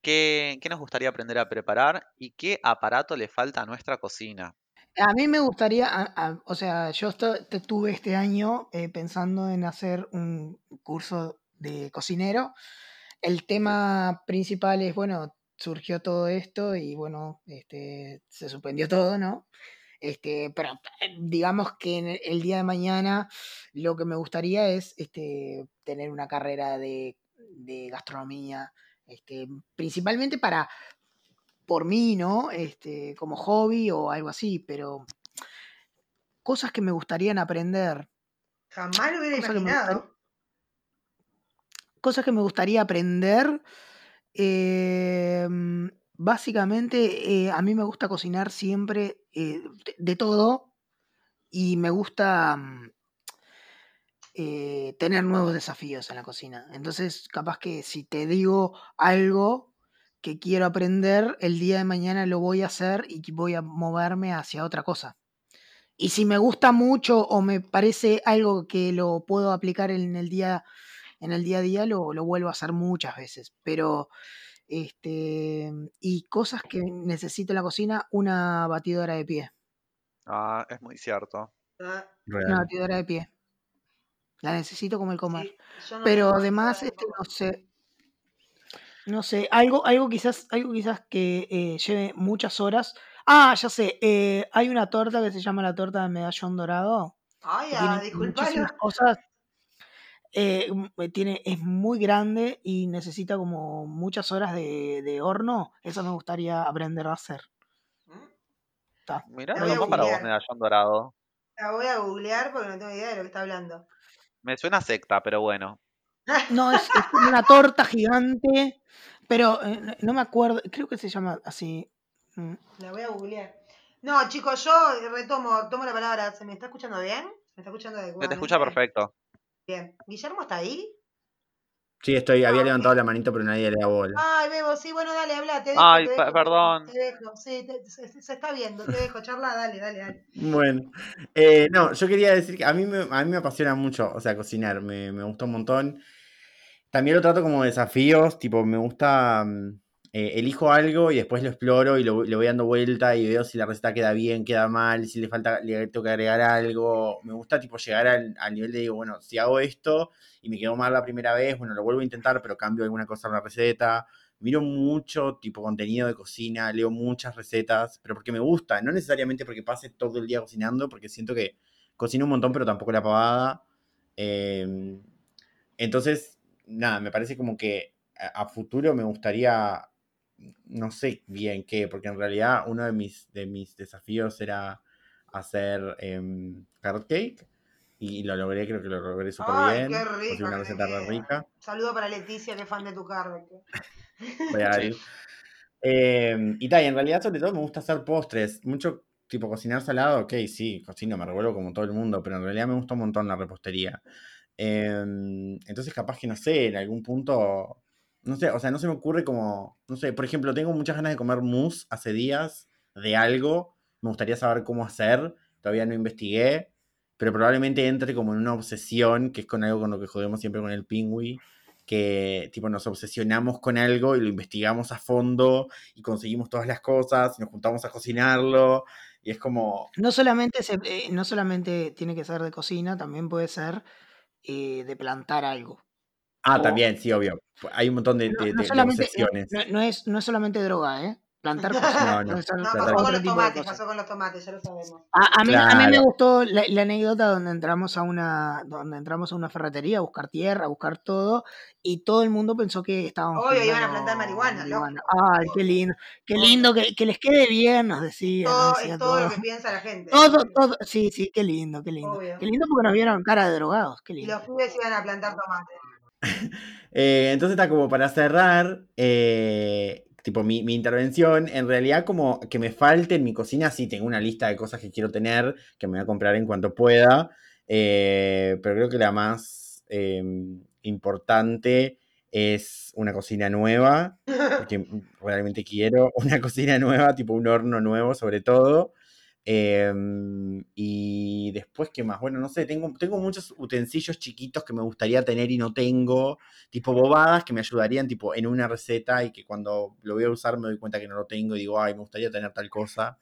¿Qué, qué nos gustaría aprender a preparar? ¿Y qué aparato le falta a nuestra cocina? A mí me gustaría, a- a- o sea, yo esto- te- tuve este año eh, pensando en hacer un curso de cocinero. El tema principal es, bueno, surgió todo esto y bueno, este, se suspendió todo, ¿no? Este, pero eh, digamos que en el día de mañana lo que me gustaría es este, tener una carrera de, de gastronomía, este, principalmente para, por mí, ¿no? Este, como hobby o algo así, pero cosas que me gustarían aprender, Jamás lo hubiera cosas que gustaría, imaginado. cosas que me gustaría aprender, eh, mm, básicamente eh, a mí me gusta cocinar siempre eh, de, de todo y me gusta mm, eh, tener nuevos desafíos en la cocina. Entonces, capaz que si te digo algo que quiero aprender, el día de mañana lo voy a hacer y voy a moverme hacia otra cosa. Y si me gusta mucho o me parece algo que lo puedo aplicar en el día, en el día a día, lo, lo vuelvo a hacer muchas veces. Pero, este, y cosas que necesito en la cocina, una batidora de pie. Ah, es muy cierto. Ah, Una batidora de pie. La necesito como el comer. sí, no Pero además, este, comer. no sé, no sé, algo, algo quizás, algo quizás que eh, lleve muchas horas. Ah, ya sé, eh, hay una torta que se llama la torta de medallón dorado, Ay, ah, tiene disculpa, cosas. eh, tiene, es muy grande y necesita como muchas horas de, de horno. Eso me gustaría aprender a hacer. Ta, Mirá, no para vos, medallón dorado. La voy a googlear porque no tengo idea de lo que está hablando. Me suena a secta, pero bueno. No, es, una torta gigante, pero eh, no- me acuerdo, creo que se llama así. mm. La voy a googlear. No, chicos, yo retomo, tomo la palabra. ¿Se me está escuchando bien? ¿Me está escuchando Se te adecuadamente? escucha perfecto. Bien. ¿Guillermo está ahí? Sí, estoy, había Ah, levantado la manito, pero nadie le da bola. Ay, Bebo, sí, bueno, dale, habla, te dejo, Ay, te dejo, perdón. te dejo. Sí, te- se, se está viendo, te dejo, charla, dale, dale, dale. Bueno, eh, no, yo quería decir que a mí me, a mí me apasiona mucho, o sea, cocinar, me, me gusta un montón. También lo trato como desafíos, tipo, me gusta, mm, eh, elijo algo y después lo exploro y lo, le voy dando vuelta y veo si la receta queda bien, queda mal, si le falta, le tengo que agregar algo. Me gusta, tipo, llegar al, al nivel de, digo, bueno, si hago esto y me quedó mal la primera vez, bueno, lo vuelvo a intentar, pero cambio alguna cosa en la receta. Miro mucho, tipo, contenido de cocina, leo muchas recetas, pero porque me gusta, no necesariamente porque pase todo el día cocinando, porque siento que cocino un montón, pero tampoco la pavada. Eh, entonces, nada, me parece como que a futuro me gustaría, no sé bien qué, porque en realidad uno de mis, de mis desafíos era hacer em, carrot cake y lo logré, creo que lo logré súper bien. qué rico una receta re rica, Saludo para Leticia, que es fan de tu real. Sí. Em, y tal, y en realidad sobre todo me gusta hacer postres, mucho tipo cocinar salado, ok, sí, cocino, me revuelvo como todo el mundo, pero en realidad me gusta un montón la repostería. Em, entonces capaz que no sé, en algún punto, no sé, o sea, no se me ocurre como, no sé, por ejemplo, tengo muchas ganas de comer mousse hace días de algo, me gustaría saber cómo hacer, todavía no investigué, pero probablemente entre como en una obsesión, que es con algo con lo que jodemos siempre con el pingüi, que tipo nos obsesionamos con algo y lo investigamos a fondo y conseguimos todas las cosas y nos juntamos a cocinarlo y es como, No solamente, eh, no solamente tiene que ser de cocina, también puede ser eh, de plantar algo. Ah, O- también, sí, obvio, hay un montón de, No, de- no de es, no es solamente droga, ¿eh? Plantar cosas. No, pasó con los tomates, pasó con los tomates, ya lo sabemos. A, a mí, a mí me gustó la, la anécdota donde entramos a una donde entramos a una ferretería a buscar tierra, a buscar todo, y todo el mundo pensó que estábamos Obvio, iban a plantar marihuana, marihuana. Ay, qué lindo, qué lindo, que, que les quede bien, nos decía, nos Todo, decía es todo lo que piensa la gente. Todo, todo, sí, sí, qué lindo, qué lindo. Obvio. Qué lindo porque nos vieron cara de drogados, qué Y lindo. los pibes iban a plantar tomates. Eh, entonces está como para cerrar, eh, tipo mi, mi intervención, en realidad como que me falte en mi cocina, sí, tengo una lista de cosas que quiero tener, que me voy a comprar en cuanto pueda, eh, pero creo que la más eh, importante es una cocina nueva, porque realmente quiero una cocina nueva, tipo un horno nuevo sobre todo. Eh, y después, ¿qué más? Bueno, no sé, tengo, tengo muchos utensilios chiquitos que me gustaría tener y no tengo, tipo bobadas que me ayudarían tipo en una receta y que cuando lo voy a usar me doy cuenta que no lo tengo y digo, ay, me gustaría tener tal cosa.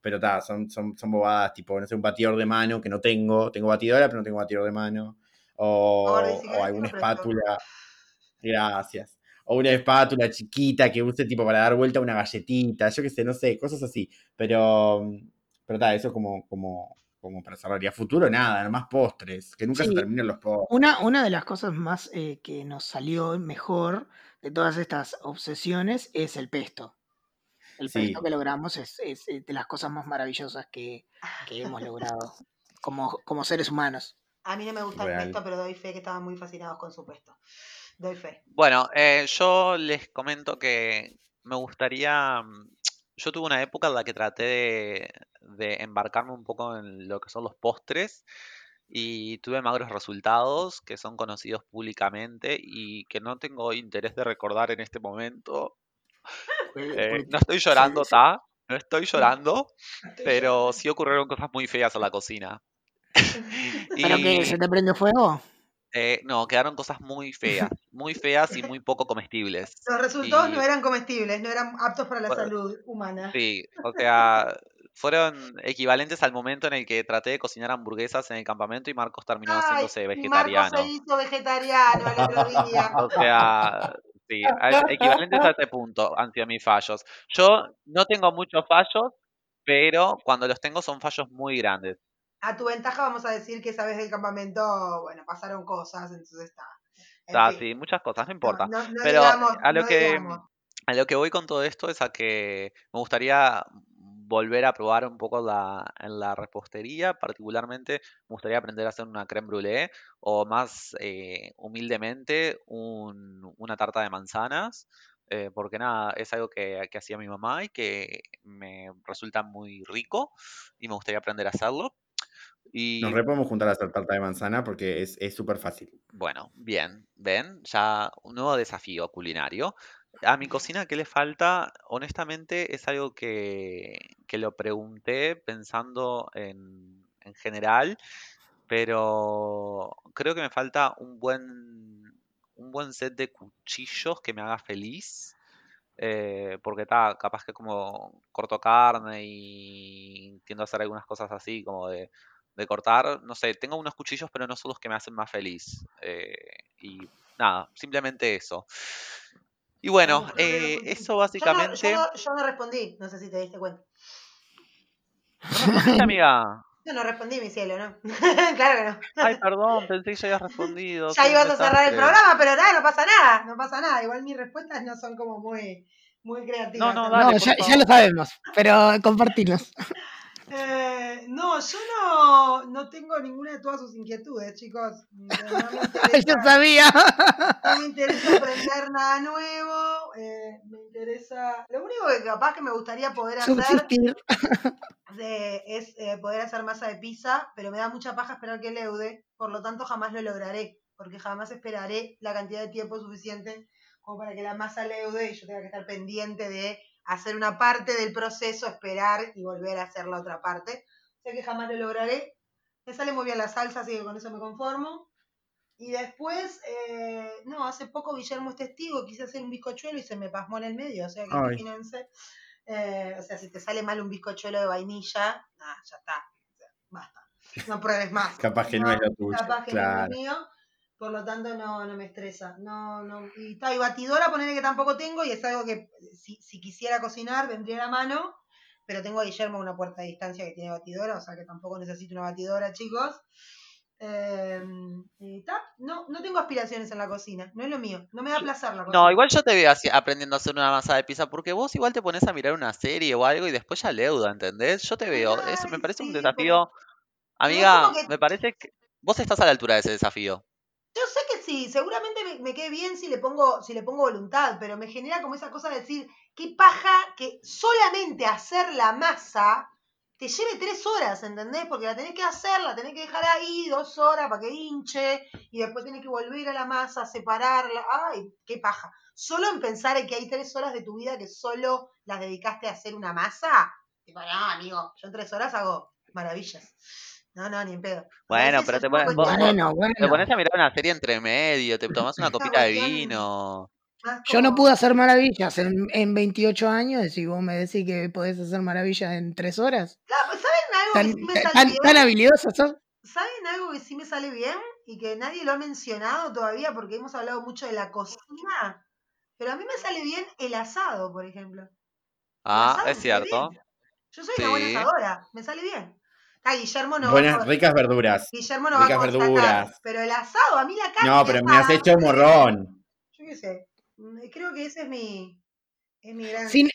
Pero ta, son, son, son bobadas, tipo, no sé, un batidor de mano que no tengo, tengo batidora pero no tengo batidor de mano. O, o alguna espátula. Gracias. o una espátula chiquita que use tipo para dar vuelta a una galletita, yo qué sé, no sé, cosas así. Pero, pero está, eso como, como, como para cerrar. Y a futuro nada, nomás postres, que nunca se Sí. terminen los postres. Una, una de las cosas más eh, que nos salió mejor de todas estas obsesiones es el pesto. El Sí. pesto que logramos es, es, eh, de las cosas más maravillosas que, que hemos logrado como, como seres humanos. A mí no me gusta el pesto, pero doy fe que estaban muy fascinados con su pesto. Doy fe. Bueno, eh, yo les comento que me gustaría. mm, Yo tuve una época en la que traté de, de embarcarme un poco en lo que son los postres y tuve magros resultados que son conocidos públicamente y que no tengo interés de recordar en este momento. Eh, porque no estoy llorando, sí. ¿ta? No estoy llorando, pero sí ocurrieron cosas muy feas en la cocina. ¿Pero que se te prende fuego? eh, no, quedaron cosas muy feas, muy feas y muy poco comestibles. Los resultados Y no eran comestibles, no eran aptos para la Bueno, salud humana. Sí, o sea, fueron equivalentes al momento en el que traté de cocinar hamburguesas en el campamento y Marcos terminó Ay, haciéndose vegetariano. se hizo vegetariano el otro día. O sea, sí, equivalentes a ese punto han sido mis fallos. Yo no tengo muchos fallos, pero cuando los tengo son fallos muy grandes. A tu ventaja vamos a decir que esa vez del campamento, bueno, pasaron cosas, entonces está. En Ah, fin, sí, muchas cosas, no no, importa. no, no Pero digamos, a lo no que digamos. a lo que voy con todo esto es a que me gustaría volver a probar un poco la, en la repostería, particularmente me gustaría aprender a hacer una crème brûlée o más eh, humildemente un- una tarta de manzanas, eh, porque nada, es algo que, que hacía mi mamá y que me resulta muy rico y me gustaría aprender a hacerlo. Y Nos re podemos juntar a hacer tarta de manzana porque es es súper fácil. bueno, bien, ven, ya un nuevo desafío culinario. A mi cocina, ¿qué le falta? Honestamente, es algo que, que lo pregunté pensando en, en general, pero creo que me falta un buen, un buen set de cuchillos que me haga feliz. eh, porque está, capaz que como corto carne y tiendo a hacer algunas cosas así, como de, de cortar, no sé, tengo unos cuchillos, pero no son los que me hacen más feliz. eh, y nada, simplemente eso. Y bueno, eh, eso Yo no, básicamente. yo, no, yo no respondí, no sé si te diste cuenta. ¿No respondiste, amiga? Yo no respondí, mi cielo, ¿no? claro que no. Ay, perdón, pensé que ya habías respondido. Ya ibas a cerrar el programa, pero nada, no pasa nada, no pasa nada. Igual mis respuestas no son como muy, muy creativas. No, no, dale, No, ya, lo sabemos, pero compartinos. Eh, no, yo no, no tengo ninguna de todas sus inquietudes, chicos. No Yo sabía. no me interesa aprender nada nuevo. eh, me interesa. Lo único que capaz que me gustaría poder hacer de- es eh, poder hacer masa de pizza, pero me da mucha paja esperar que leude, por lo tanto jamás lo lograré, porque jamás esperaré la cantidad de tiempo suficiente como para que la masa leude y yo tenga que estar pendiente de hacer una parte del proceso, esperar y volver a hacer la otra parte. O sea que jamás lo lograré. Me sale muy bien la salsa, así que con eso me conformo. Y después, eh, no, hace poco Guillermo es testigo, quise hacer un bizcochuelo y se me pasmó en el medio, o sea que Ay. imagínense. Eh, o sea, si te sale mal un bizcochuelo de vainilla, ah, ya está, basta. No pruebes más. Capaz que no es lo tuyo, Capaz que no es claro. lo mío, por lo tanto no, no me estresa. No, no. Y, ta, y batidora, ponerle que tampoco tengo, y es algo que si, si quisiera cocinar vendría a la mano, pero tengo a Guillermo a una puerta de distancia que tiene batidora, o sea que tampoco necesito una batidora, chicos. Eh, no, no tengo aspiraciones en la cocina, no es lo mío, no me da placer la cocina. No, igual yo te veo así aprendiendo a hacer una masa de pizza, porque vos igual te pones a mirar una serie o algo y después ya leuda, ¿entendés? Yo te veo, eso me parece un desafío. pero- Amiga, que- me parece que vos estás a la altura de ese desafío. Yo sé que sí, seguramente me, quede bien si le pongo, si le pongo voluntad, pero me genera como esa cosa de decir, qué paja que solamente hacer la masa te lleve tres horas, ¿entendés? Porque la tenés que hacer, la tenés que dejar ahí dos horas para que hinche, y después tenés que volver a la masa, separarla. Ay, qué paja. Solo en pensar en que hay tres horas de tu vida que solo las dedicaste a hacer una masa. Tipo, no, amigo, yo en tres horas hago maravillas. No, no, ni en pedo. Bueno, pero te pones, vos, igual. Bueno, te bueno. pones a mirar una serie entre medio, te tomás una copita de vino. Yo no pude hacer maravillas en, en 28 años y vos me decís que podés hacer maravillas en 3 horas. Claro, pues, ¿saben algo que Tan, sí me sale tan, bien? tan habilidosa sos. ¿Saben algo que sí me sale bien? Y que nadie lo ha mencionado todavía porque hemos hablado mucho de la cocina. Pero a mí me sale bien el asado, por ejemplo. Ah, asado es sale cierto. Yo soy una buena asadora, me sale bien. Ah, Guillermo no va Buenas, ricas verduras. Guillermo no va a ricas constatar, verduras. pero el asado, a mí la carne No, pero me has hecho morrón. Yo qué sé. mm, Creo que ese es mi, es mi gran... Sin-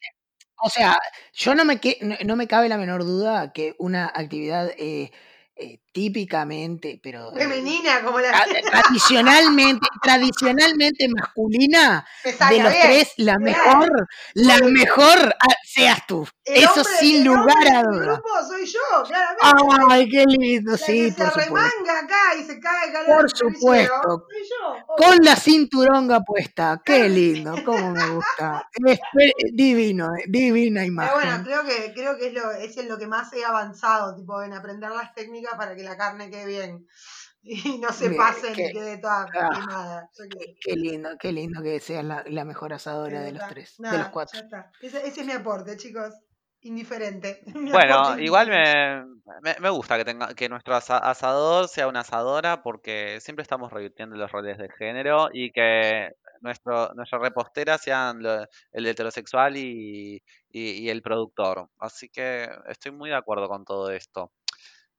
o sea, yo no me, que- no, no me cabe la menor duda que una actividad eh, eh, típicamente, pero eh, Femenina, como la... tra- tradicionalmente, tradicionalmente masculina, de los bien. tres, la Claro. mejor, la mejor ah, seas tú. El Eso hombre- sin el lugar a de mi duda. grupo soy yo, claramente. Ay, qué lindo, la sí, que se por supuesto. arremanga acá y se cae calor Por supuesto. Soy yo. Con la cinturonga puesta, qué lindo, cómo me gusta. Es pe- divino, eh, divina Pero bueno, imagen. creo que, creo que es, lo, es en lo que más he avanzado, tipo, en aprender las técnicas para que la carne quede bien. Y no se Bien, pase qué- ni quede toda ah, qué. Qué lindo, qué lindo que seas la, la mejor asadora de los tres, de los cuatro. Ya está. Ese, ese es mi aporte, chicos. Indiferente. Mi Bueno, aporte igual indiferente. me, me, me gusta que tenga que nuestro asa- asador sea una asadora porque siempre estamos revirtiendo los roles de género y que nuestro nuestra repostera sean lo- el heterosexual y, y, y el productor. Así que estoy muy de acuerdo con todo esto.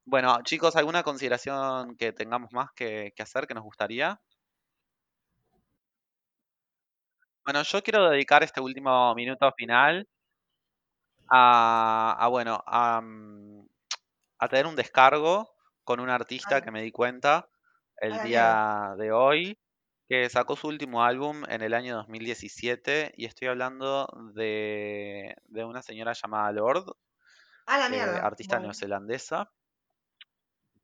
Bueno, chicos, ¿alguna consideración que tengamos más que, que hacer que nos gustaría? Bueno, yo quiero dedicar este último minuto final a, a, bueno, a, mm, a tener un descargo con un artista que me di cuenta el día de hoy, que sacó su último álbum en el año 2017 y estoy hablando de, de una señora llamada Lord, eh, artista Bueno. neozelandesa.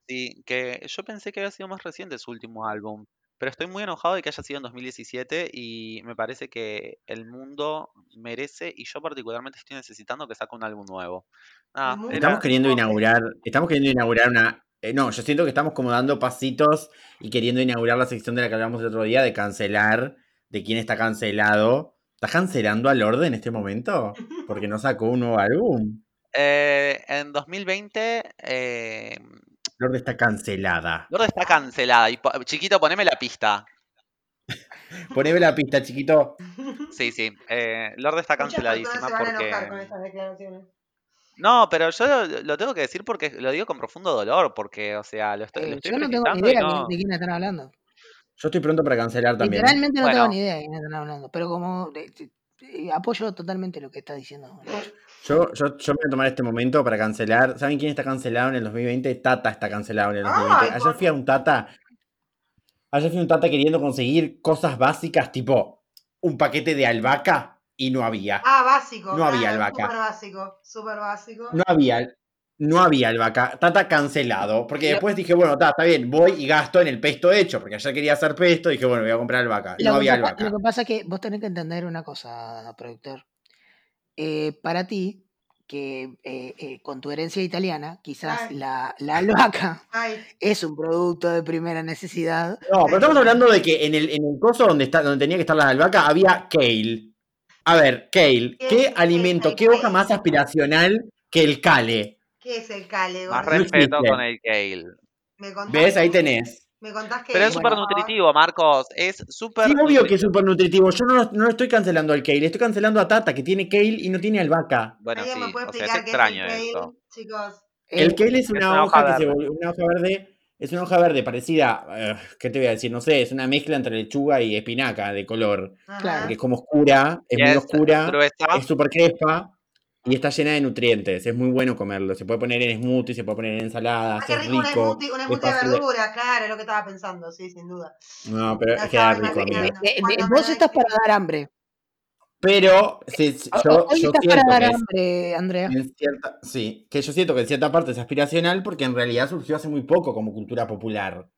Sí, que yo pensé que había sido más reciente su último álbum, pero estoy muy enojado de que haya sido en 2017 y me parece que el mundo merece y yo particularmente estoy necesitando que saque un álbum nuevo. Estamos era, queriendo inaugurar, estamos queriendo inaugurar una. eh, no, yo siento que estamos como dando pasitos y queriendo inaugurar la sección de la que hablamos el otro día de cancelar, de quién está cancelado. ¿Estás cancelando al orden en este momento? Porque no sacó un nuevo álbum. eh, en 2020, eh, Lord está cancelada. Lorde está cancelada. Y po- chiquito, poneme la pista. Poneme la pista, chiquito. Sí, sí. Eh, Lorde está canceladísima porque. enojar con estas declaraciones. No, pero yo lo, lo tengo que decir porque lo digo con profundo dolor, porque, o sea, lo estoy, lo Eh, estoy yo no tengo ni idea no. de quién están hablando. Yo estoy pronto para cancelar también. Literalmente no tengo ni idea de quién están hablando. Pero como eh, eh, apoyo totalmente lo que está diciendo. Yo, yo, yo me voy a tomar este momento para cancelar. ¿Saben quién está cancelado en el 2020? Tata está cancelado en el 2020. Ay, Ayer por- fui a un Tata. Ayer fui a un Tata queriendo conseguir cosas básicas, tipo un paquete de albahaca y no había. Ah, básico. No había albahaca. Súper básico. Súper básico. No había. No había albahaca. Tata cancelado. Porque después dije, bueno, ta, está bien, voy y gasto en el pesto hecho. Porque ayer quería hacer pesto y dije, bueno, voy a comprar albahaca. Lo, No había albahaca. lo que pasa es que vos tenés que entender una cosa, productor. Eh, para ti, que eh, eh, con tu herencia italiana, quizás Ay. la, la albahaca Ay, es un producto de primera necesidad. No, pero estamos hablando de que en el, en el coso donde, está, donde tenía que estar la albahaca había kale. A ver, kale. ¿Qué ¿Qué es- qué alimento, qué hoja kale? más aspiracional que el kale? ¿qué es el cale, Más respeto con el Kale. ¿Ves? Ahí tenés. ¿Me contás que Pero es Bueno. súper nutritivo, Marcos. Es súper Sí, obvio que es súper nutritivo. Yo no, no lo estoy cancelando al kale, estoy cancelando a Tata, que tiene kale y no tiene albahaca. Bueno, ¿Alguien me sí. puede O sea, es es extraño kale, eso. chicos? El kale es una, una hoja, hoja que se verde. volvió- una hoja verde. Es una hoja verde parecida, eh, ¿qué te voy a decir? No sé, es una mezcla entre lechuga y espinaca de color. Claro. Porque es como oscura, es Y muy es oscura, gruesa. es súper crespa y está llena de nutrientes. Es muy bueno comerlo. Se puede poner en smoothie, se puede poner en ensaladas, Ah, es rico, un smoothie, un es smoothie de verduras, claro, es lo que estaba pensando, sí, sin duda. No, pero Lo queda rico, eh, eh, vos estás para dar hambre. Pero O- yo, Hoy yo estás para dar que es, hambre, Andrea. en cierta, sí, que yo siento que en cierta parte es aspiracional porque en realidad surgió hace muy poco como cultura popular.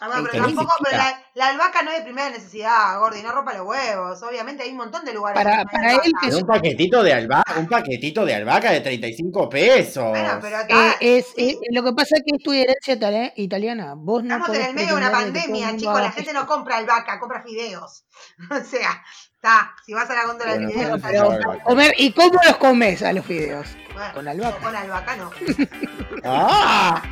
Ah, bueno, pero tampoco, la, la albahaca no es de primera necesidad, Gordi, no rompa los huevos. Obviamente hay un montón de lugares Para- él que un paquetito de albahaca, un paquetito de albahaca de 35 pesos. Bueno, pero Eh, está, es, sí. eh, lo que pasa es que es tu herencia itali- italiana. Vos no Estamos en el medio de una pandemia, chicos, la gente no compra albahaca, compra fideos. O sea, está, si vas a la góndola Bueno, de fideos, Pero, comer, ¿Y cómo los comes a los fideos? Bueno, con albahaca. Con albahaca no. ¡Ah!